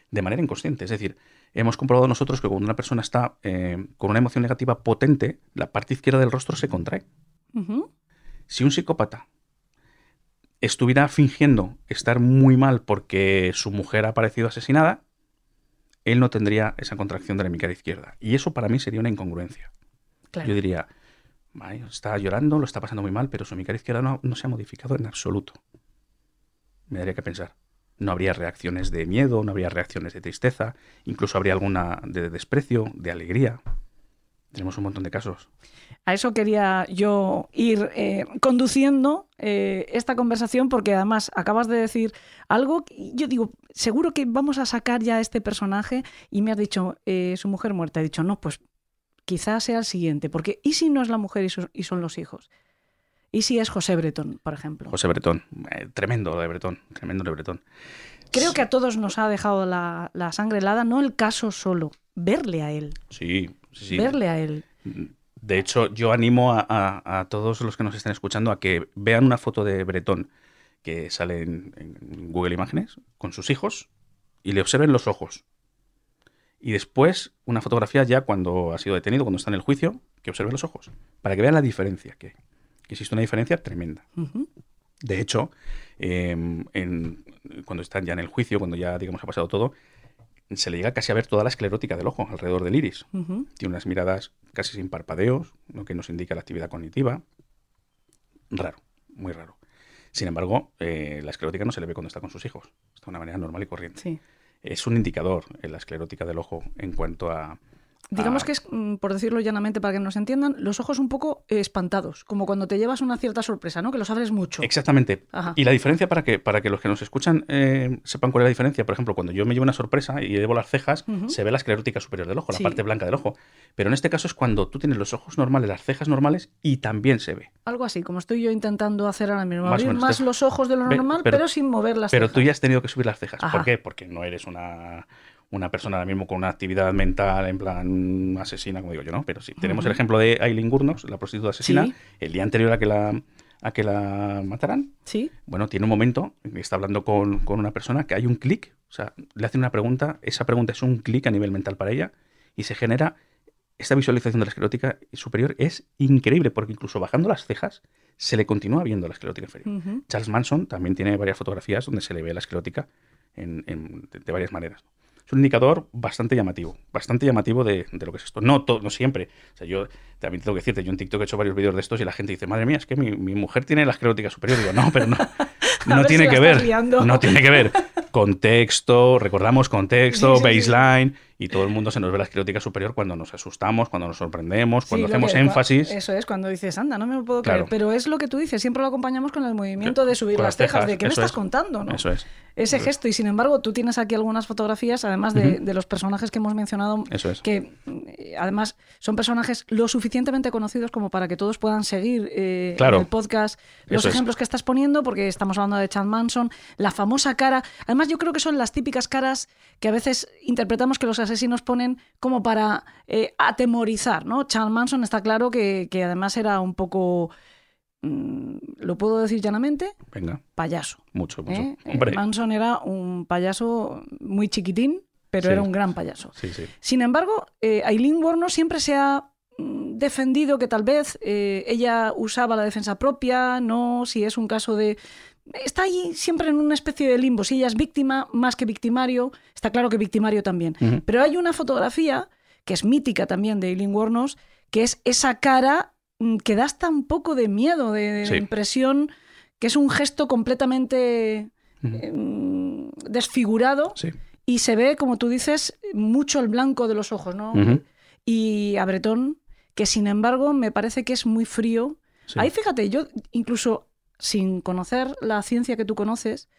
de manera inconsciente. Es decir, hemos comprobado nosotros que cuando una persona está eh, con una emoción negativa potente, la parte izquierda del rostro se contrae. Si un psicópata estuviera fingiendo estar muy mal porque su mujer ha aparecido asesinada, él no tendría esa contracción de la hemicara izquierda. Y eso para mí sería una incongruencia. Claro. Yo diría, "Vale, está llorando, lo está pasando muy mal, pero su hemicara izquierda no, no se ha modificado en absoluto. Me daría que pensar. No habría reacciones de miedo, no habría reacciones de tristeza, incluso habría alguna de desprecio, de alegría. Tenemos un montón de casos. A eso quería yo ir eh, conduciendo eh, esta conversación porque además acabas de decir algo que yo digo, seguro que vamos a sacar ya a este personaje y me has dicho eh, su mujer muerta. He dicho, no, pues quizás sea el siguiente, porque ¿y si no es la mujer y, su- y son los hijos? ¿Y si es José Bretón, por ejemplo? José Bretón, eh, tremendo de Bretón, tremendo de Bretón. Creo que a todos nos ha dejado la, la sangre helada, no el caso solo, verle a él, Sí, sí, verle a él. De hecho, yo animo a, a- a todos los que nos estén escuchando a que vean una foto de Bretón que sale en, en Google Imágenes con sus hijos y le observen los ojos. Y después una fotografía ya cuando ha sido detenido, cuando está en el juicio, que observe los ojos, para que vean la diferencia que, que existe una diferencia tremenda. De hecho, eh, en- cuando están ya en el juicio, cuando ya digamos ha pasado todo, se le llega casi a ver toda la esclerótica del ojo alrededor del iris. Tiene unas miradas casi sin parpadeos, lo que nos indica la actividad cognitiva. Raro, muy raro. Sin embargo, eh, la esclerótica no se le ve cuando está con sus hijos. Está de una manera normal y corriente. Sí. Es un indicador en la esclerótica del ojo en cuanto a... Digamos a- que es, mm, por decirlo llanamente para que nos entiendan, los ojos un poco espantados, como cuando te llevas una cierta sorpresa, ¿no? Que los abres mucho. Exactamente. Ajá. Y la diferencia para que, para que los que nos escuchan eh, sepan cuál es la diferencia, por ejemplo, cuando yo me llevo una sorpresa y llevo las cejas, se ve la esclerótica superior del ojo, Sí. la parte blanca del ojo. Pero en este caso es cuando tú tienes los ojos normales, las cejas normales y también se ve. Algo así, como estoy yo intentando hacer ahora mismo. Más Abrir menos, más los ojos de lo normal, pero, pero- sin mover las Pero tú cejas. ya has tenido que subir las cejas. Ajá. ¿Por qué? Porque no eres una, una persona ahora mismo con una actividad mental en plan asesina, como digo yo, ¿no? Pero sí, tenemos el ejemplo de Aileen Gurnos, la prostituta asesina, Sí. el día anterior a que la, a que la mataran. Sí. Bueno, tiene un momento está hablando con, con una persona que hay un clic, o sea, le hacen una pregunta, esa pregunta es un clic a nivel mental para ella y se genera esta visualización de la esclerótica superior es increíble porque incluso bajando las cejas se le continúa viendo la esclerótica inferior. Charles Manson también tiene varias fotografías donde se le ve la esclerótica en, en- de, de varias maneras. Es un indicador bastante llamativo, bastante llamativo de, de lo que es esto. No, to- no siempre. O sea, yo también tengo que decirte, yo en TikTok he hecho varios vídeos de estos y la gente dice, madre mía, es que mi, mi mujer tiene la esclerótica superior. Digo, no, pero no, no tiene si que ver. liando. No tiene que ver. Contexto, recordamos contexto, Sí, sí, sí. Y todo el mundo se nos ve la esclerótica superior cuando nos asustamos, cuando nos sorprendemos, cuando Sí, hacemos que- énfasis. Eso es, cuando dices, anda, no me lo puedo Claro. creer. Pero es lo que tú dices, siempre lo acompañamos con el movimiento de subir las cejas, de qué me estás es. contando, ¿no? Eso es. Ese gesto. Y sin embargo, tú tienes aquí algunas fotografías, además de, los personajes que hemos mencionado, Eso es. que eh, además son personajes lo suficientemente conocidos como para que todos puedan seguir eh, Claro. en el podcast los Eso ejemplos que estás poniendo, porque estamos hablando de Chad Manson, la famosa cara. Además, yo creo que son las típicas caras que a veces interpretamos que los asesinos ponen como para eh, atemorizar, ¿no? Charles Manson está claro que, que además era un poco, mm, lo puedo decir llanamente, Venga, payaso. mucho, mucho. ¿eh? Eh. Manson era un payaso muy chiquitín, pero Sí. era un gran payaso. Sí, sí. Sin embargo, eh, Aileen Wuornos siempre se ha mm, defendido que tal vez eh, ella usaba la defensa propia, no si es un caso de... Está ahí siempre en una especie de limbo. Si ella es víctima más que victimario, está claro que victimario también. Pero hay una fotografía que es mítica también de Aileen Wuornos, que es esa cara mm, que da hasta un poco de miedo, de, de Sí. impresión, que es un gesto completamente eh, mm, desfigurado Sí. y se ve, como tú dices, mucho el blanco de los ojos, ¿no? Y a Bretón, que sin embargo me parece que es muy frío. Sí. Ahí fíjate, yo incluso sin conocer la ciencia que tú conoces,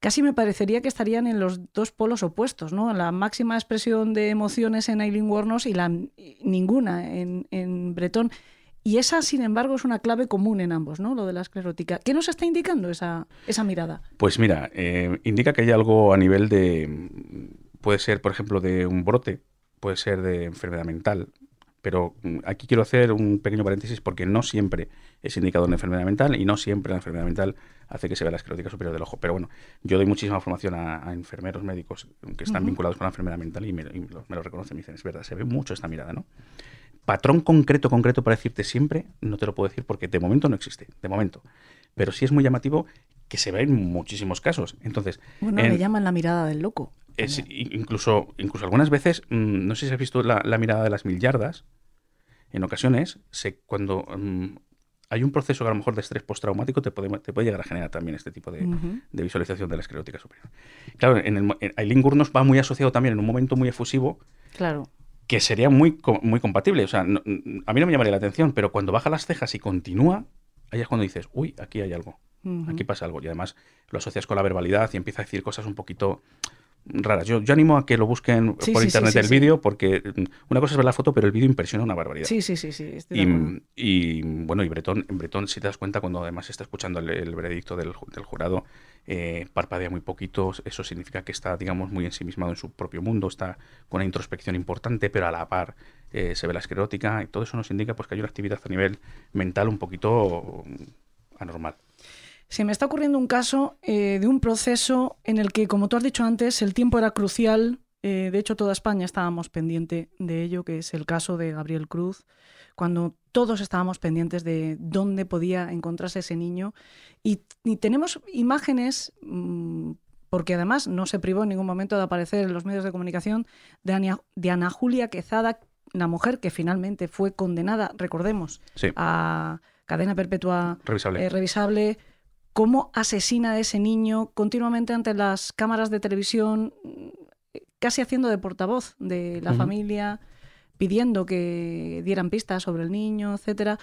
casi me parecería que estarían en los dos polos opuestos, ¿no? La máxima expresión de emociones en Aileen Wuornos y la ninguna en, en Bretón. Y esa, sin embargo, es una clave común en ambos, ¿no? Lo de la esclerótica. ¿Qué nos está indicando esa, esa mirada? Pues mira, eh, indica que hay algo a nivel de. Puede ser, por ejemplo, de un brote, puede ser de enfermedad mental. Pero mm, aquí quiero hacer un pequeño paréntesis porque no siempre es indicador de enfermedad mental y no siempre la enfermedad mental hace que se vea la esclerótica superior del ojo. Pero bueno, yo doy muchísima formación a, a enfermeros médicos que están vinculados con la enfermedad mental y me, y me lo, me lo reconocen. Me dicen, es verdad, se ve mucho esta mirada, ¿no? Patrón concreto, concreto para decirte siempre, no te lo puedo decir porque de momento no existe, de momento. Pero sí es muy llamativo que se ve en muchísimos casos. Entonces, Bueno, en- le llaman la mirada del loco. Es- incluso, incluso algunas veces, mm, no sé si has visto la, la mirada de las mil yardas, en ocasiones, se, cuando mm, hay un proceso que a lo mejor de estrés postraumático, te puede, te puede llegar a generar también este tipo de, visualización de la esclerótica superior. Claro, en el, en Aileen Gurnos va muy asociado también en un momento muy efusivo Claro. que sería muy, muy compatible. O sea, no- n- a mí no me llamaría la atención, pero cuando baja las cejas y continúa, ahí es cuando dices, uy, aquí hay algo, aquí pasa algo. Y además lo asocias con la verbalidad y empieza a decir cosas un poquito raras. Yo, yo animo a que lo busquen Sí, por sí, internet sí, el vídeo, porque mm, una cosa es ver la foto, pero el vídeo impresiona una barbaridad. Sí, sí, sí, sí. Y, bueno, y Bretón, en Bretón, si te das cuenta, cuando además está escuchando el, el veredicto del jurado, eh, parpadea muy poquito, eso significa que está, digamos, muy ensimismado en su propio mundo, está con una introspección importante, pero a la par eh, se ve la esclerótica, y todo eso nos indica pues, que hay una actividad a nivel mental un poquito mm, anormal. Se me está ocurriendo un caso eh, de un proceso en el que, como tú has dicho antes, el tiempo era crucial. Eh, de hecho, toda España estábamos pendiente de ello, que es el caso de Gabriel Cruz, cuando todos estábamos pendientes de dónde podía encontrarse ese niño. Y, y tenemos imágenes, mm, porque además no se privó en ningún momento de aparecer en los medios de comunicación, de Ana, de Ana Julia Quezada, la mujer que finalmente fue condenada, recordemos, Sí, a cadena perpetua revisable. eh, revisable, cómo asesina a ese niño continuamente ante las cámaras de televisión, casi haciendo de portavoz de la familia, pidiendo que dieran pistas sobre el niño, etcétera.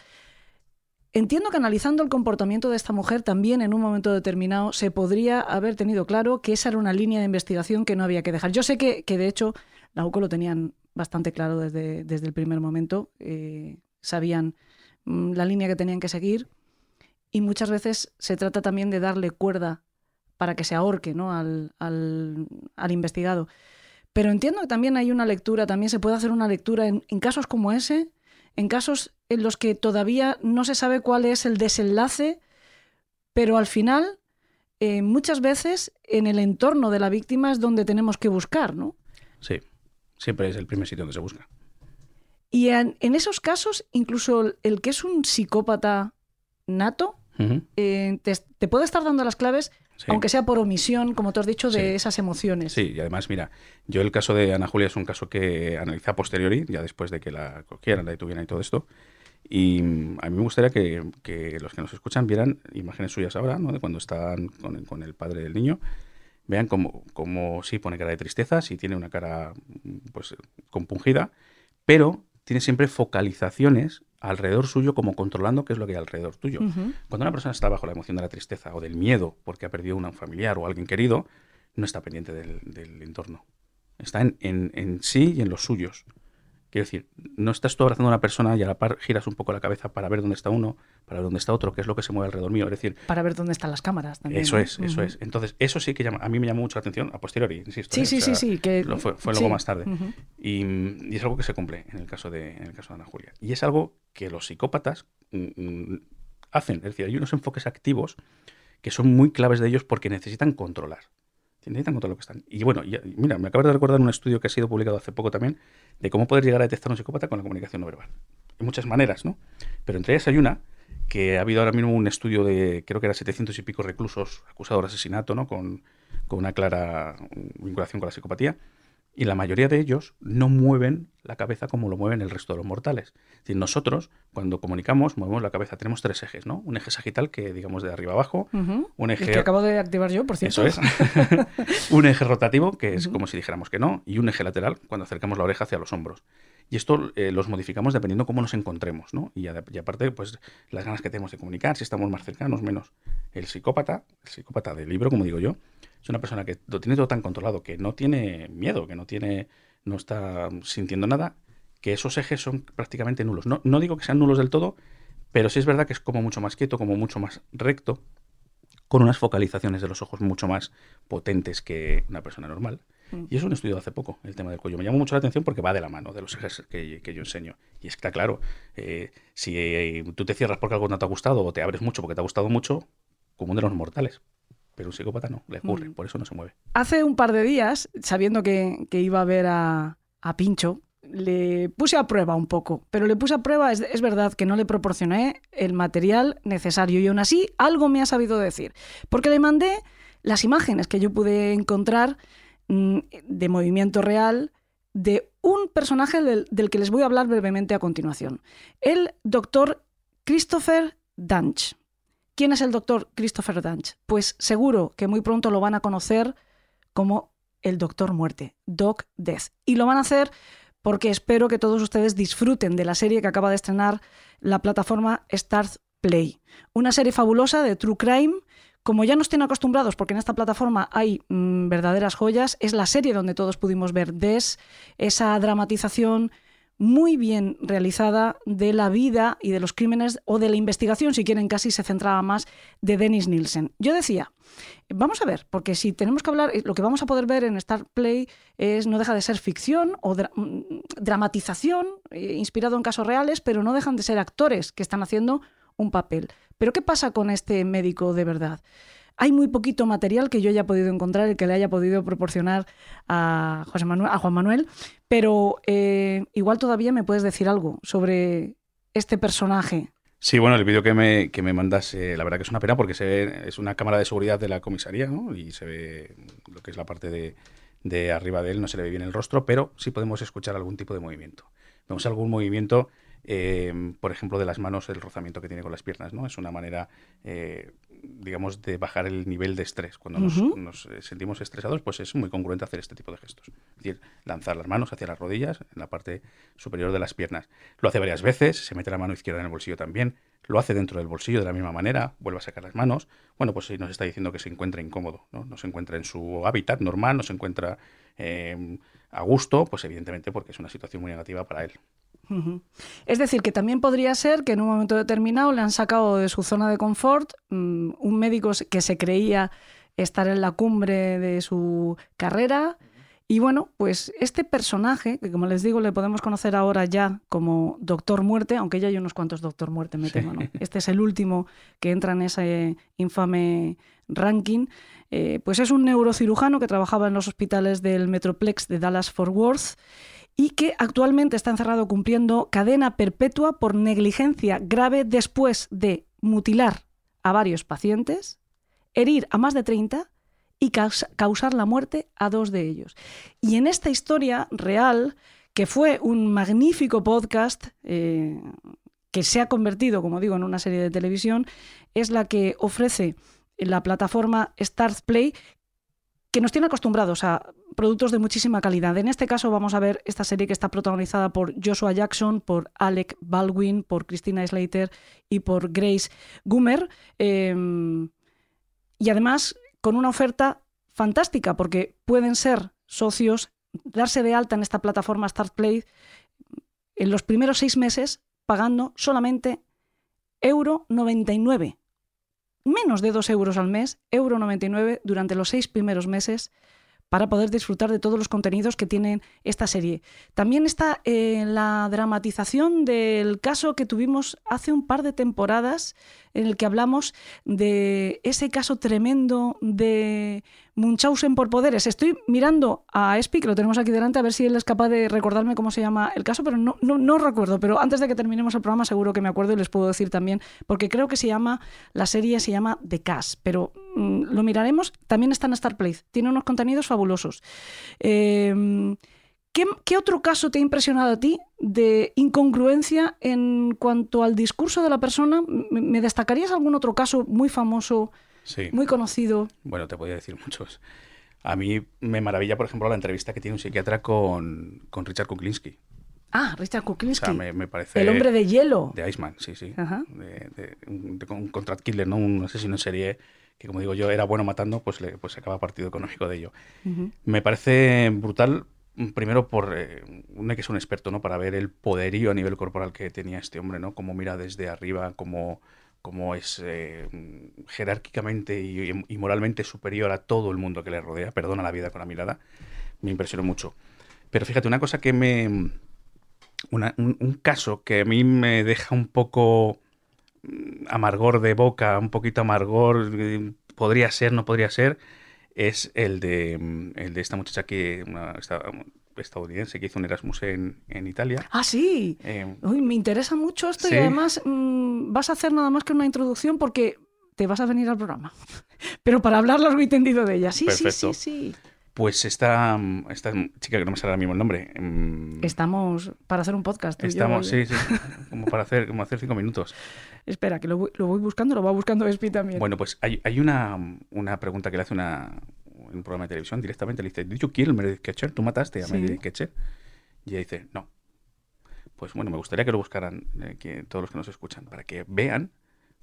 Entiendo que analizando el comportamiento de esta mujer también en un momento determinado se podría haber tenido claro que esa era una línea de investigación que no había que dejar. Yo sé que, que de hecho la UCO lo tenían bastante claro desde, desde el primer momento, eh, sabían mm, la línea que tenían que seguir y muchas veces se trata también de darle cuerda para que se ahorque ¿no? al, al- al investigado. Pero entiendo que también hay una lectura, también se puede hacer una lectura en, en casos como ese, en casos en los que todavía no se sabe cuál es el desenlace, pero al final, eh, muchas veces en el entorno de la víctima es donde tenemos que buscar, ¿no? Sí, siempre es el primer sitio donde se busca. Y en, en esos casos, incluso el, el que es un psicópata nato, Eh, te, te puede estar dando las claves Aunque sea por omisión, como tú has dicho, de Sí. esas emociones. Sí, y además, mira, yo el caso de Ana Julia es un caso que analicé a posteriori, ya después de que la cogieran, la detuvieran y todo esto. Y mm, a mí me gustaría que, que los que nos escuchan vieran imágenes suyas ahora, ¿no? De cuando están con, con el padre del niño. Vean cómo, cómo sí pone cara de tristeza, sí tiene una cara mm, pues compungida, pero tiene siempre focalizaciones alrededor suyo como controlando qué es lo que hay alrededor tuyo. Cuando una persona está bajo la emoción de la tristeza o del miedo porque ha perdido a un familiar o a alguien querido, no está pendiente del, del entorno. Está en, en- en sí y en los suyos. Quiero decir, no estás tú abrazando a una persona y a la par giras un poco la cabeza para ver dónde está uno, para ver dónde está otro, qué es lo que se mueve alrededor mío. Es decir, Para ver dónde están las cámaras también. eso es, eso es. Entonces, eso sí que llama, a mí me llamó mucho la atención, a posteriori, insisto. Sí, ¿eh? sí, O sea, sí, sí, que- lo fue, fue luego más tarde. Y es algo que se cumple en el caso de, en el caso de Ana Julia. Y es algo que los psicópatas mm, mm, hacen. Es decir, hay unos enfoques activos que son muy claves de ellos porque necesitan controlar. Necesitan controlar lo que están. Y bueno, ya- mira, me acabo de recordar un estudio que ha sido publicado hace poco también de cómo poder llegar a detectar a un psicópata con la comunicación no verbal. Hay muchas maneras, ¿no? Pero entre ellas hay una que ha habido ahora mismo un estudio de, creo que era 700 y pico reclusos acusados de asesinato, ¿no? Con, con una clara vinculación con la psicopatía. Y la mayoría de ellos no mueven la cabeza como lo mueven el resto de los mortales. Es decir, nosotros, cuando comunicamos, movemos la cabeza. Tenemos tres ejes, ¿no? Un eje sagital que, digamos, de arriba abajo. Un El eje... que acabo de activar yo, por cierto. Eso es. un eje rotativo, que es como si dijéramos que no, y un eje lateral, cuando acercamos la oreja hacia los hombros. Y esto eh, los modificamos dependiendo cómo nos encontremos, ¿no? Y, aparte, pues, las ganas que tenemos de comunicar, si estamos más cercanos, menos. El psicópata, el psicópata del libro, como digo yo, es una persona que lo tiene todo tan controlado, que no tiene miedo, que no tiene, no está sintiendo nada, que esos ejes son prácticamente nulos. No, no digo que sean nulos del todo, pero sí es verdad que es como mucho más quieto, como mucho más recto, con unas focalizaciones de los ojos mucho más potentes que una persona normal. Mm. Y eso un estudio de hace poco, el tema del cuello. Me llamó mucho la atención porque va de la mano de los ejes que, que yo enseño. Y está claro, eh, si eh, tú te cierras porque algo no te ha gustado o te abres mucho porque te ha gustado mucho, común de los mortales. Pero un psicópata no, le ocurre, Mm. por eso no se mueve. Hace un par de días, sabiendo que, que iba a ver a, a Pincho, le puse a prueba un poco, pero le puse a prueba, es, es verdad que no le proporcioné el material necesario y aún así algo me ha sabido decir, porque le mandé las imágenes que yo pude encontrar de movimiento real de un personaje del, del que les voy a hablar brevemente a continuación, el doctor Christopher Danch. ¿Quién es el doctor Christopher Danch? Pues seguro que muy pronto lo van a conocer como el Doctor Muerte, Doc Death. Y lo van a hacer porque espero que todos ustedes disfruten de la serie que acaba de estrenar la plataforma Start Play. Una serie fabulosa de True Crime. Como ya nos tienen acostumbrados, porque en esta plataforma hay mm, verdaderas joyas, es la serie donde todos pudimos ver Des, esa dramatización muy bien realizada de la vida y de los crímenes o de la investigación, si quieren casi se centraba más, de Dennis Nielsen. Yo decía, vamos a ver, porque si tenemos que hablar, eh, lo que vamos a poder ver en Star Play es, no deja de ser ficción o mm, dramatización, eh, inspirado en casos reales, pero no dejan de ser actores que están haciendo un papel. Pero ¿qué pasa con este médico de verdad? Hay muy poquito material que yo haya podido encontrar y que le haya podido proporcionar a, José Manuel, a Juan Manuel, pero eh, igual todavía me puedes decir algo sobre este personaje. Sí, bueno, el vídeo que me, que me mandas, la verdad que es una pena porque se ve, es una cámara de seguridad de la comisaría, ¿no? Y se ve lo que es la parte de, de arriba de él, no se le ve bien el rostro, pero sí podemos escuchar algún tipo de movimiento. Vemos algún movimiento, eh, por ejemplo, de las manos, el rozamiento que tiene con las piernas, ¿no? Es una manera, eh, digamos, de bajar el nivel de estrés. Cuando nos, nos, eh, sentimos estresados, pues es muy congruente hacer este tipo de gestos. Es decir, lanzar las manos hacia las rodillas, en la parte superior de las piernas. Lo hace varias veces, se mete la mano izquierda en el bolsillo también, lo hace dentro del bolsillo de la misma manera, vuelve a sacar las manos. Bueno, pues nos está diciendo que se encuentra incómodo, ¿no? No se encuentra en su hábitat normal, no se encuentra eh, a gusto, pues evidentemente porque es una situación muy negativa para él. Es decir, que también podría ser que en un momento determinado le han sacado de su zona de confort mm, un médico que se creía estar en la cumbre de su carrera. Y bueno, pues este personaje, que como les digo, le podemos conocer ahora ya como Doctor Muerte, aunque ya hay unos cuantos Doctor Muerte, me Sí. temo, ¿no? Este es el último que entra en ese infame ranking. Eh, pues es un neurocirujano que trabajaba en los hospitales del Metroplex de Dallas-Fort Worth y que actualmente está encerrado cumpliendo cadena perpetua por negligencia grave después de mutilar a varios pacientes, herir a más de 30 y causar la muerte a dos de ellos. Y en esta historia real, que fue un magnífico podcast eh, que se ha convertido, como digo, en una serie de televisión, es la que ofrece la plataforma Start Play, que nos tiene acostumbrados a productos de muchísima calidad. En este caso vamos a ver esta serie que está protagonizada por Joshua Jackson, por Alec Baldwin, por Christina Slater y por Grace Gummer. Em, y además con una oferta fantástica, porque pueden ser socios, darse de alta en esta plataforma Start Play en los primeros seis meses pagando solamente euro 99 menos de 2 euros al mes, euro 99 durante los seis primeros meses para poder disfrutar de todos los contenidos que tiene esta serie. También está eh, la dramatización del caso que tuvimos hace un par de temporadas en el que hablamos de ese caso tremendo de Munchausen por poderes. Estoy mirando a Espi, que lo tenemos aquí delante, a ver si él es capaz de recordarme cómo se llama el caso, pero no, no, recuerdo. Pero antes de que terminemos el programa, seguro que me acuerdo y les puedo decir también, porque creo que se llama, la serie se llama The Cash, pero mm, lo miraremos. También está en Star Play, tiene unos contenidos fabulosos. Eh, ¿Qué, otro caso te ha impresionado a ti de incongruencia en cuanto al discurso de la persona? ¿Me destacarías algún otro caso muy famoso, muy conocido? Bueno, te podría decir muchos. A mí me maravilla, por ejemplo, la entrevista que tiene un psiquiatra con, Richard Kuklinski. Ah, Richard Kuklinski. O sea, me, parece... El hombre de hielo. De Iceman, sí, sí. De, un, contract killer, ¿no? Un asesino en serie que, como digo yo, era bueno matando, pues, le, pues acaba partido económico de ello. Me parece brutal primero por eh, que es un experto, ¿no? Para ver el poderío a nivel corporal que tenía este hombre, ¿no? Cómo mira desde arriba, cómo, cómo es eh, jerárquicamente y, moralmente superior a todo el mundo que le rodea. Perdona la vida con la mirada. Me impresionó mucho. Pero fíjate, una cosa que me... un, caso que a mí me deja un poco mm, amargor de boca, un poquito amargor, eh, podría ser, no podría ser, es el de, mm, el de esta muchacha que, una, estadounidense que hizo un Erasmus en, en Italia. Ah, sí. Eh, me interesa mucho esto y además mm, vas a hacer nada más que una introducción porque te vas a venir al programa. Pero para hablar largo y tendido de ella. Sí, sí, sí, sí. Pues esta, esta chica que no me sale ahora mismo el nombre. Em, Estamos para hacer un podcast. Estamos, sí, sí. Como para hacer, como hacer cinco minutos. Espera, que lo voy, buscando, lo va buscando Espi también. Bueno, pues hay, hay una, una, pregunta que le hace una, un programa de televisión directamente. Le dice, ¿Did you kill Meredith Ketcher? ¿Tú mataste a Meredith Ketcher? Y ella dice, no. Pues bueno, me gustaría que lo buscaran eh, que, todos los que nos escuchan, para que vean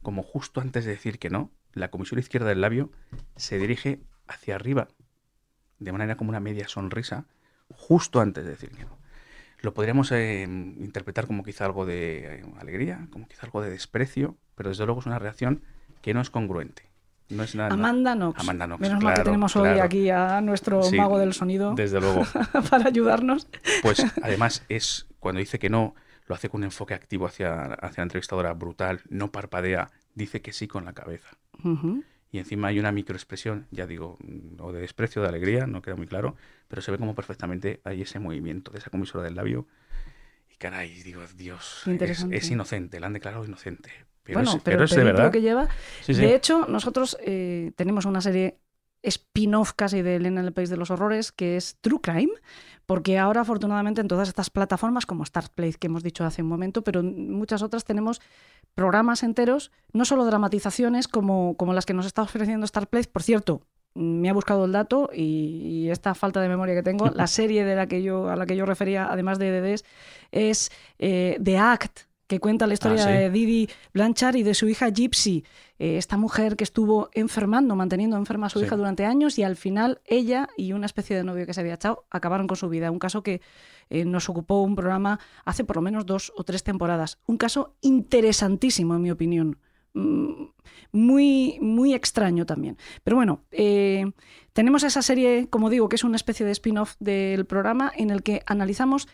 como justo antes de decir que no, la comisión izquierda del labio se dirige hacia arriba de manera como una media sonrisa justo antes de decir que no. Lo podríamos eh, interpretar como quizá algo de eh, alegría, como quizá algo de desprecio, pero desde luego es una reacción que no es congruente. No es nada, Amanda Knox. Menos mal que tenemos hoy aquí a nuestro mago del sonido. Desde luego. para ayudarnos. Pues además es cuando dice que no, lo hace con un enfoque activo hacia, hacia la entrevistadora brutal, no parpadea, dice que sí con la cabeza y encima hay una microexpresión, ya digo, mm, o de desprecio, de alegría, no queda muy claro, pero se ve como perfectamente hay ese movimiento de esa comisura del labio. Y caray, digo, Dios, es, inocente, la han declarado inocente. Pero bueno, es, pero, es de verdad. que lleva. De hecho, nosotros eh, tenemos una serie spin-off casi de Elena en el País de los Horrores, que es True Crime, porque ahora afortunadamente en todas estas plataformas como Start Play, que hemos dicho hace un momento, pero en muchas otras tenemos programas enteros, no solo dramatizaciones como, como las que nos está ofreciendo Start Play, por cierto, me ha buscado el dato y, esta falta de memoria que tengo, la serie de la que yo, a la que yo refería, además de DDs, es eh, The Act, que cuenta la historia ah, de Didi Blanchard y de su hija Gypsy, eh, esta mujer que estuvo enfermando, manteniendo enferma a su hija durante años y al final ella y una especie de novio que se había echado acabaron con su vida. Un caso que eh, nos ocupó un programa hace por lo menos dos o tres temporadas. Un caso interesantísimo, en mi opinión. Mm, muy, muy extraño también. Pero bueno, eh, tenemos esa serie, como digo, que es una especie de spin-off del programa en el que analizamos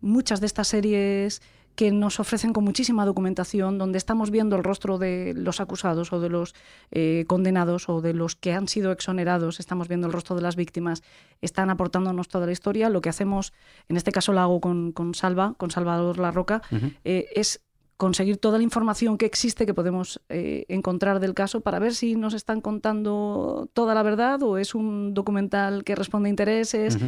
muchas de estas series que nos ofrecen con muchísima documentación, donde estamos viendo el rostro de los acusados o de los eh, condenados o de los que han sido exonerados, estamos viendo el rostro de las víctimas, están aportándonos toda la historia. Lo que hacemos, en este caso lo hago con, Salva, con Salvador La Roca, eh, es conseguir toda la información que existe que podemos eh, encontrar del caso para ver si nos están contando toda la verdad o es un documental que responde a intereses.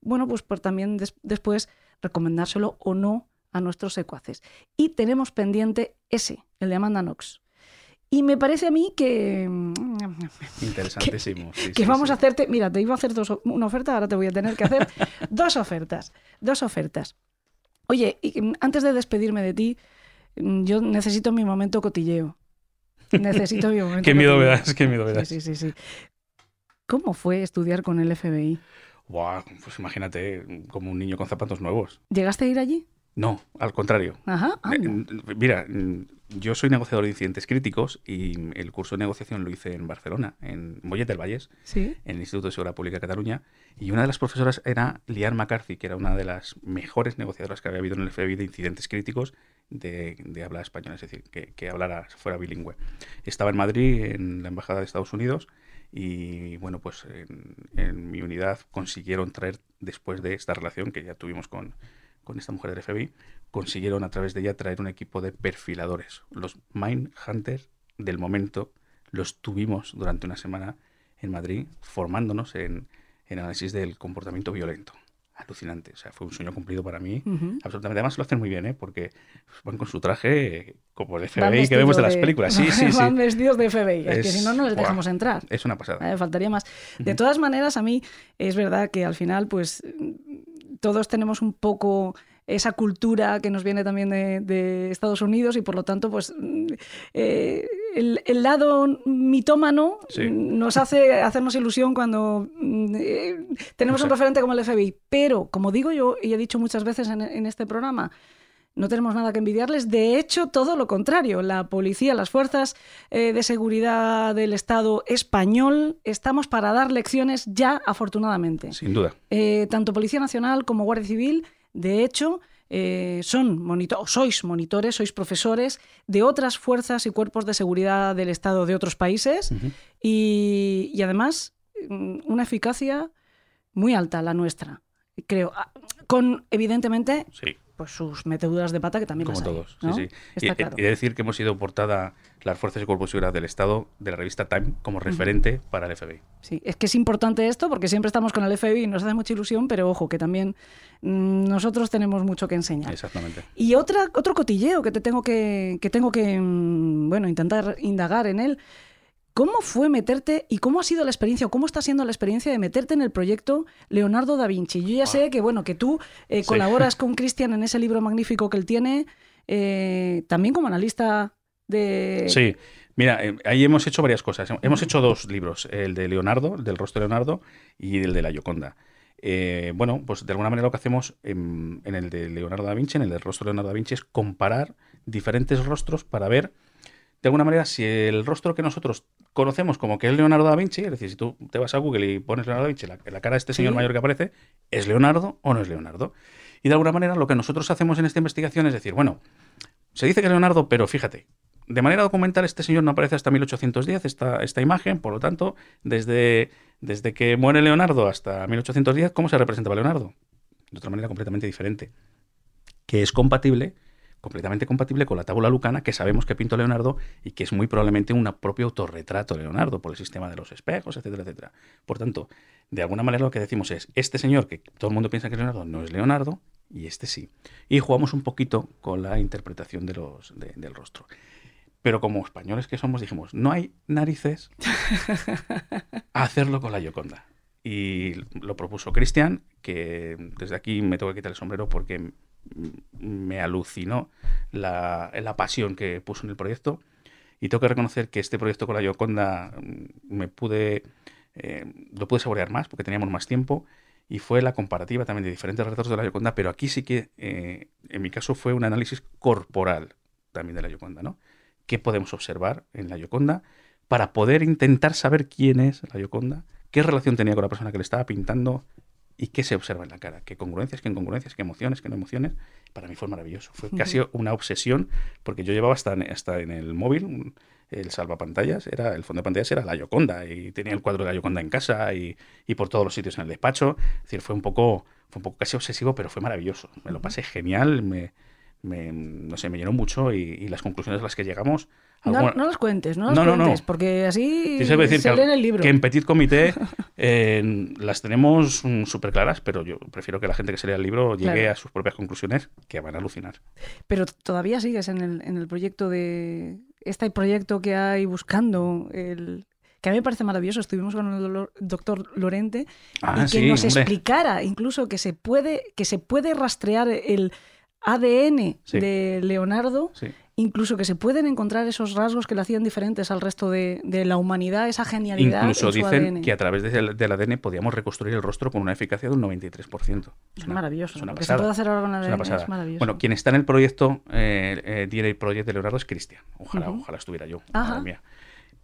Bueno, pues por también después recomendárselo o no a nuestros secuaces. Y tenemos pendiente ese, el de Amanda Knox. Y me parece a mí que... Mm, Interesantísimo. Que, vamos a hacerte... Mira, te iba a hacer dos, una oferta, ahora te voy a tener que hacer dos ofertas. Dos ofertas. Oye, mm, antes de despedirme de ti, mm, yo necesito mi momento cotilleo. Necesito mi momento Qué miedo me das, qué miedo me das. Sí, sí, sí, ¿Cómo fue estudiar con el FBI? Buah, pues imagínate, como un niño con zapatos nuevos. ¿Llegaste a ir allí? No, al contrario. Ajá. Mira, yo soy negociador de incidentes críticos y el curso de negociación lo hice en Barcelona, en Mollet del Valles, en el Instituto de Seguridad Pública de Cataluña. Y una de las profesoras era Liane McCarthy, que era una de las mejores negociadoras que había habido en el FBI de incidentes críticos de, habla española, es decir, que, hablara fuera bilingüe. Estaba en Madrid, en la Embajada de Estados Unidos, y bueno, pues en, en mi unidad consiguieron traer, después de esta relación que ya tuvimos con con esta mujer del FBI, consiguieron a través de ella traer un equipo de perfiladores. Los Mind Hunters del momento los tuvimos durante una semana en Madrid formándonos en, análisis del comportamiento violento. Alucinante, o sea, fue un sueño cumplido para mí. Absolutamente. Además lo hacen muy bien, ¿eh? porque van con su traje como el FBI que vemos de las películas. Sí, sí, van vestidos de FBI, es, que si no, no les dejamos entrar. Es una pasada. Eh, faltaría más. De todas maneras, a mí es verdad que al final, pues todos tenemos un poco esa cultura que nos viene también de, Estados Unidos y por lo tanto, pues mm, eh, el, lado mitómano nos hace hacernos ilusión cuando mm, eh, tenemos un referente como el FBI. Pero, como digo yo y he dicho muchas veces en, este programa, no tenemos nada que envidiarles. De hecho, todo lo contrario. La policía, las fuerzas eh, de seguridad del Estado español, estamos para dar lecciones ya, afortunadamente. Sin duda. tanto Policía Nacional como Guardia Civil de hecho, eh, son sois monitores, sois profesores de otras fuerzas y cuerpos de seguridad del Estado de otros países y, además mm, una eficacia muy alta la nuestra, creo, ah, con evidentemente pues sus meteduras de pata que también como todos sí, sí. y, decir que hemos sido portada las fuerzas y cuerpos de seguridad del Estado de la revista Time como referente para el FBI sí es que es importante esto porque siempre estamos con el FBI y nos hace mucha ilusión pero ojo que también mm, nosotros tenemos mucho que enseñar. Exactamente. Y otra otro cotilleo que te tengo que que tengo que mm, bueno intentar indagar en él ¿Cómo fue meterte y cómo ha sido la experiencia o cómo está siendo la experiencia de meterte en el proyecto Leonardo da Vinci? Yo ya sé ah. que bueno que tú eh, colaboras con Cristian en ese libro magnífico que él tiene, eh, también como analista de... Sí, mira, eh, ahí hemos hecho varias cosas. Hemos hecho dos libros, el de Leonardo, el del rostro de Leonardo, y el de la Gioconda. bueno, pues de alguna manera lo que hacemos en, en, el de Leonardo da Vinci, en el del rostro de Leonardo da Vinci, es comparar diferentes rostros para ver de alguna manera, si el rostro que nosotros conocemos como que es Leonardo da Vinci, es decir, si tú te vas a Google y pones Leonardo da Vinci, la, la cara de este señor mayor que aparece, ¿es Leonardo o no es Leonardo? Y de alguna manera lo que nosotros hacemos en esta investigación es decir, bueno, se dice que es Leonardo, pero fíjate, de manera documental este señor no aparece hasta 1810, esta, esta imagen, por lo tanto, desde, desde que muere Leonardo hasta 1810, ¿cómo se representaba Leonardo? De otra manera completamente diferente, que es compatible completamente compatible con la tabla lucana que sabemos que pintó Leonardo y que es muy probablemente un propio autorretrato de Leonardo por el sistema de los espejos, etcétera, etcétera. Por tanto, de alguna manera lo que decimos es, este señor que todo el mundo piensa que es Leonardo no es Leonardo y este sí. Y jugamos un poquito con la interpretación de los, del rostro. Pero como españoles que somos, dijimos, no hay narices a hacerlo con la Yoconda. Y lo propuso Cristian, que desde aquí me tengo que quitar el sombrero porque me alucinó la, pasión que puso en el proyecto. Y tengo que reconocer que este proyecto con la Yoconda mm, me pude, eh, lo pude saborear más porque teníamos más tiempo y fue la comparativa también de diferentes retratos de la Yoconda, pero aquí sí que, eh, en mi caso, fue un análisis corporal también de la Yoconda, ¿no? ¿Qué podemos observar en la Yoconda para poder intentar saber quién es la Yoconda? ¿Qué relación tenía con la persona que le estaba pintando? Y qué se observa en la cara, qué congruencias, qué incongruencias, qué emociones, qué no emociones. Para mí fue maravilloso, fue casi una obsesión, porque yo llevaba hasta, hasta en el móvil el salvapantallas, era, el fondo de pantallas era la Yoconda, y tenía el cuadro de la Yoconda en casa y, y por todos los sitios en el despacho. Es decir, fue un poco, fue un poco casi obsesivo, pero fue maravilloso. Me lo pasé genial, me, me, no sé, me llenó mucho y, y las conclusiones a las que llegamos alguna- no las cuentes, no no. cuentes, porque así Sí, se decir que, el libro. que en Petit Comité eh, las tenemos súper claras, pero yo prefiero que la gente que se lea el libro llegue Claro. a sus propias conclusiones, que van a alucinar. Pero todavía sigues en el, en el proyecto de. Este proyecto que hay buscando. El, que a mí me parece maravilloso. Estuvimos con el doctor Lorente Ah, y que sí, nos hombre. explicara incluso que se puede, que se puede rastrear el ADN Sí. de Leonardo, Sí. Incluso que se pueden encontrar esos rasgos que le hacían diferentes al resto de, de la humanidad, esa genialidad. Incluso en su dicen ADN. que a través del, del ADN podíamos reconstruir el rostro con una eficacia de un 93%. Es maravilloso. Es una Lo que se puede hacer ahora con Es ADN es, maravilloso. Bueno, quien está en el proyecto, eh, eh, DNA Project de Leonardo es Cristian. Ojalá, ojalá estuviera yo. Ajá. Madre mía.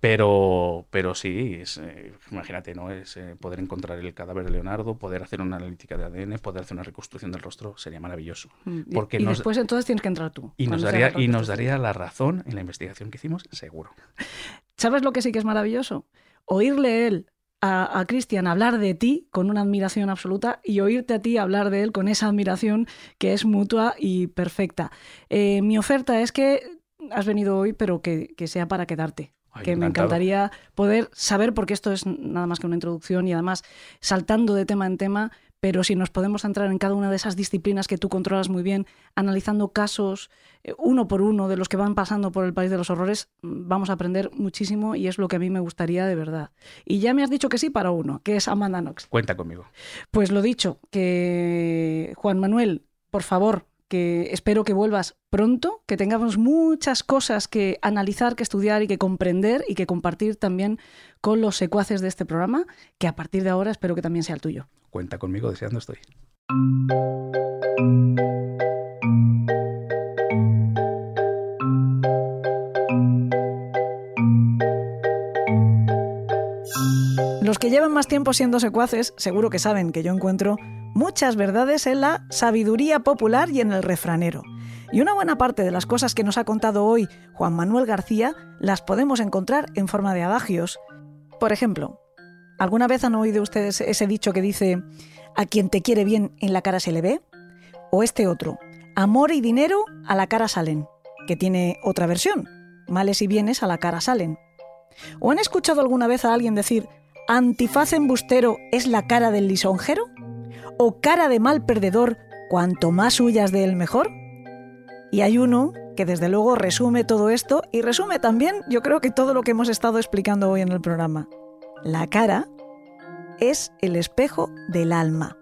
Pero, pero sí, es, eh, imagínate, ¿no? Es eh, poder encontrar el cadáver de Leonardo, poder hacer una analítica de ADN, poder hacer una reconstrucción del rostro, sería maravilloso. Mm, y- Porque y nos, después entonces tienes que entrar tú. y nos daría, y nos daría la razón en la investigación que hicimos, seguro. ¿Sabes lo que sí que es maravilloso? Oírle él a, a Cristian hablar de ti con una admiración absoluta y oírte a ti hablar de él con esa admiración que es mutua y perfecta. Eh, mi oferta es que has venido hoy, pero que, que sea para quedarte. Ay, que me encantaría poder saber, porque esto es nada más que una introducción y además saltando de tema en tema, pero si nos podemos centrar en cada una de esas disciplinas que tú controlas muy bien, analizando casos eh, uno por uno de los que van pasando por el país de los horrores, mm, vamos a aprender muchísimo y es lo que a mí me gustaría de verdad. Y ya me has dicho que sí para uno, que es Amanda Knox. Cuenta conmigo. Pues lo dicho, que Juan Manuel, por favor, que espero que vuelvas pronto, que tengamos muchas cosas que analizar, que estudiar y que comprender y que compartir también con los secuaces de este programa, que a partir de ahora espero que también sea el tuyo. Cuenta conmigo, deseando estoy. Los que llevan más tiempo siendo secuaces seguro que saben que yo encuentro muchas verdades en la sabiduría popular y en el refranero. Y una buena parte de las cosas que nos ha contado hoy Juan Manuel García las podemos encontrar en forma de adagios. Por ejemplo, ¿alguna vez han oído ustedes ese dicho que dice a quien te quiere bien en la cara se le ve? O este otro, amor y dinero a la cara salen, que tiene otra versión, males y bienes a la cara salen. ¿O han escuchado alguna vez a alguien decir antifaz embustero es la cara del lisonjero? ¿O cara de mal perdedor, cuanto más huyas de él mejor? Y hay uno que desde luego resume todo esto y resume también yo creo que todo lo que hemos estado explicando hoy en el programa. La cara es el espejo del alma.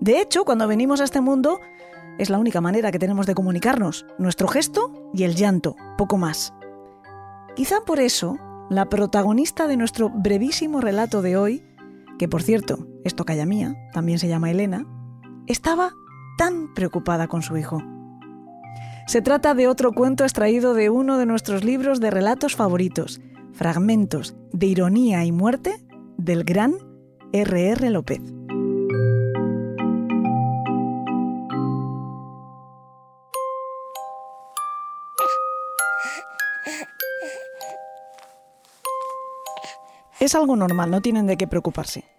De hecho, cuando venimos a este mundo, es la única manera que tenemos de comunicarnos, nuestro gesto y el llanto, poco más. Quizá por eso, la protagonista de nuestro brevísimo relato de hoy, que por cierto, esto calla mía, también se llama Elena, estaba tan preocupada con su hijo. Se trata de otro cuento extraído de uno de nuestros libros de relatos favoritos, Fragmentos de Ironía y Muerte, del gran R.R. López. Es algo normal, no tienen de qué preocuparse.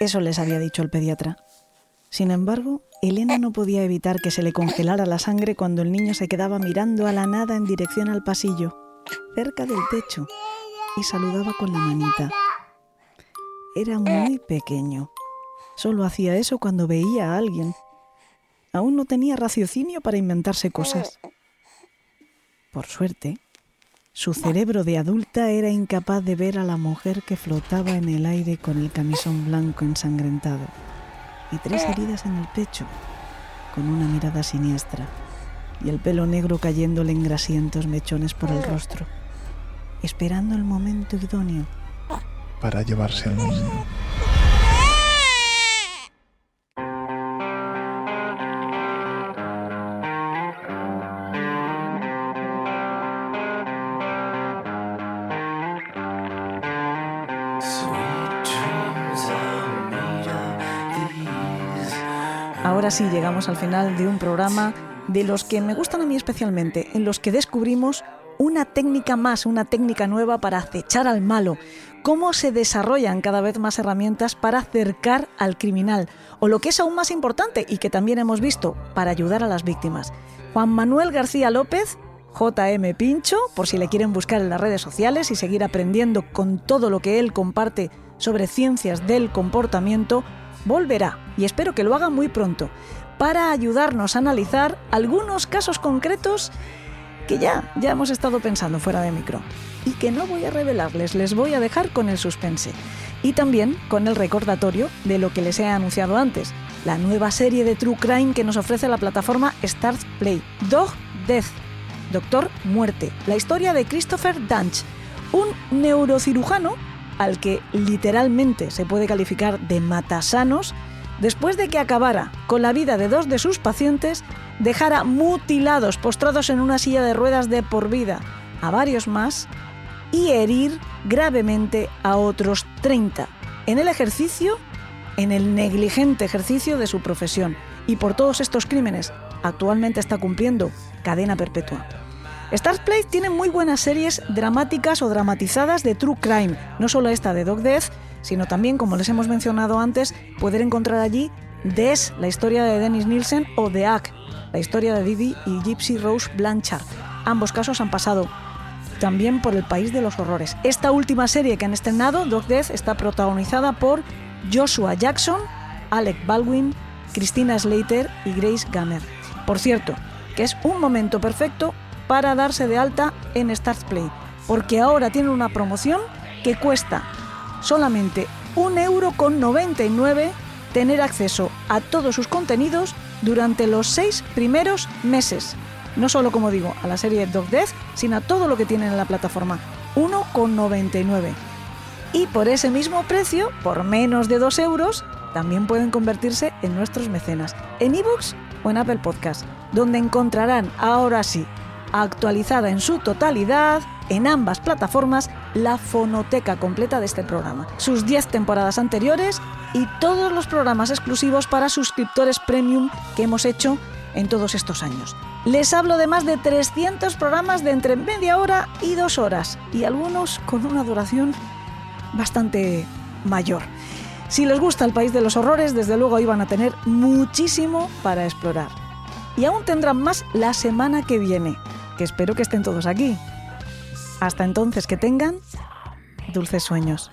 Eso les había dicho el pediatra. Sin embargo, Elena no podía evitar que se le congelara la sangre cuando el niño se quedaba mirando a la nada en dirección al pasillo, cerca del techo, y saludaba con la manita. Era muy pequeño. Solo hacía eso cuando veía a alguien. Aún no tenía raciocinio para inventarse cosas. Por suerte, su cerebro de adulta era incapaz de ver a la mujer que flotaba en el aire con el camisón blanco ensangrentado y tres heridas en el pecho, con una mirada siniestra y el pelo negro cayéndole en grasientos mechones por el rostro, esperando el momento idóneo. para llevarse al niño. Ahora sí llegamos al final de un programa de los que me gustan a mí especialmente, en los que descubrimos una técnica más, una técnica nueva para acechar al malo, cómo se desarrollan cada vez más herramientas para acercar al criminal, o lo que es aún más importante y que también hemos visto, para ayudar a las víctimas. Juan Manuel García López, JM Pincho, por si le quieren buscar en las redes sociales y seguir aprendiendo con todo lo que él comparte sobre ciencias del comportamiento, volverá, y espero que lo haga muy pronto, para ayudarnos a analizar algunos casos concretos que ya, ya hemos estado pensando fuera de micro y que no voy a revelarles, les voy a dejar con el suspense. Y también con el recordatorio de lo que les he anunciado antes, la nueva serie de True Crime que nos ofrece la plataforma Start Play, Dog Death, Doctor Muerte, la historia de Christopher Dunch, un neurocirujano al que literalmente se puede calificar de matasanos, después de que acabara con la vida de dos de sus pacientes, dejara mutilados, postrados en una silla de ruedas de por vida, a varios más y herir gravemente a otros 30 en el ejercicio, en el negligente ejercicio de su profesión. Y por todos estos crímenes actualmente está cumpliendo cadena perpetua. Stars Play tiene muy buenas series dramáticas o dramatizadas de True Crime, no solo esta de Dog Death, sino también, como les hemos mencionado antes, poder encontrar allí Des, la historia de Dennis Nielsen, o The Act, la historia de Didi y Gypsy Rose Blanchard. Ambos casos han pasado también por el país de los horrores. Esta última serie que han estrenado, Dog Death, está protagonizada por Joshua Jackson, Alec Baldwin, Christina Slater y Grace Gunner. Por cierto, que es un momento perfecto para darse de alta en Start Play, porque ahora tienen una promoción que cuesta solamente un euro con 99 tener acceso a todos sus contenidos durante los seis primeros meses. No solo, como digo, a la serie Dog Death, sino a todo lo que tienen en la plataforma. 1,99. Y por ese mismo precio, por menos de 2 euros, también pueden convertirse en nuestros mecenas, en ebooks o en Apple Podcast, donde encontrarán ahora sí, actualizada en su totalidad, en ambas plataformas, la fonoteca completa de este programa, sus 10 temporadas anteriores y todos los programas exclusivos para suscriptores premium que hemos hecho en todos estos años. Les hablo de más de 300 programas de entre media hora y dos horas, y algunos con una duración bastante mayor. Si les gusta el país de los horrores, desde luego iban a tener muchísimo para explorar. Y aún tendrán más la semana que viene, espero que estén todos aquí. Hasta entonces que tengan dulces sueños.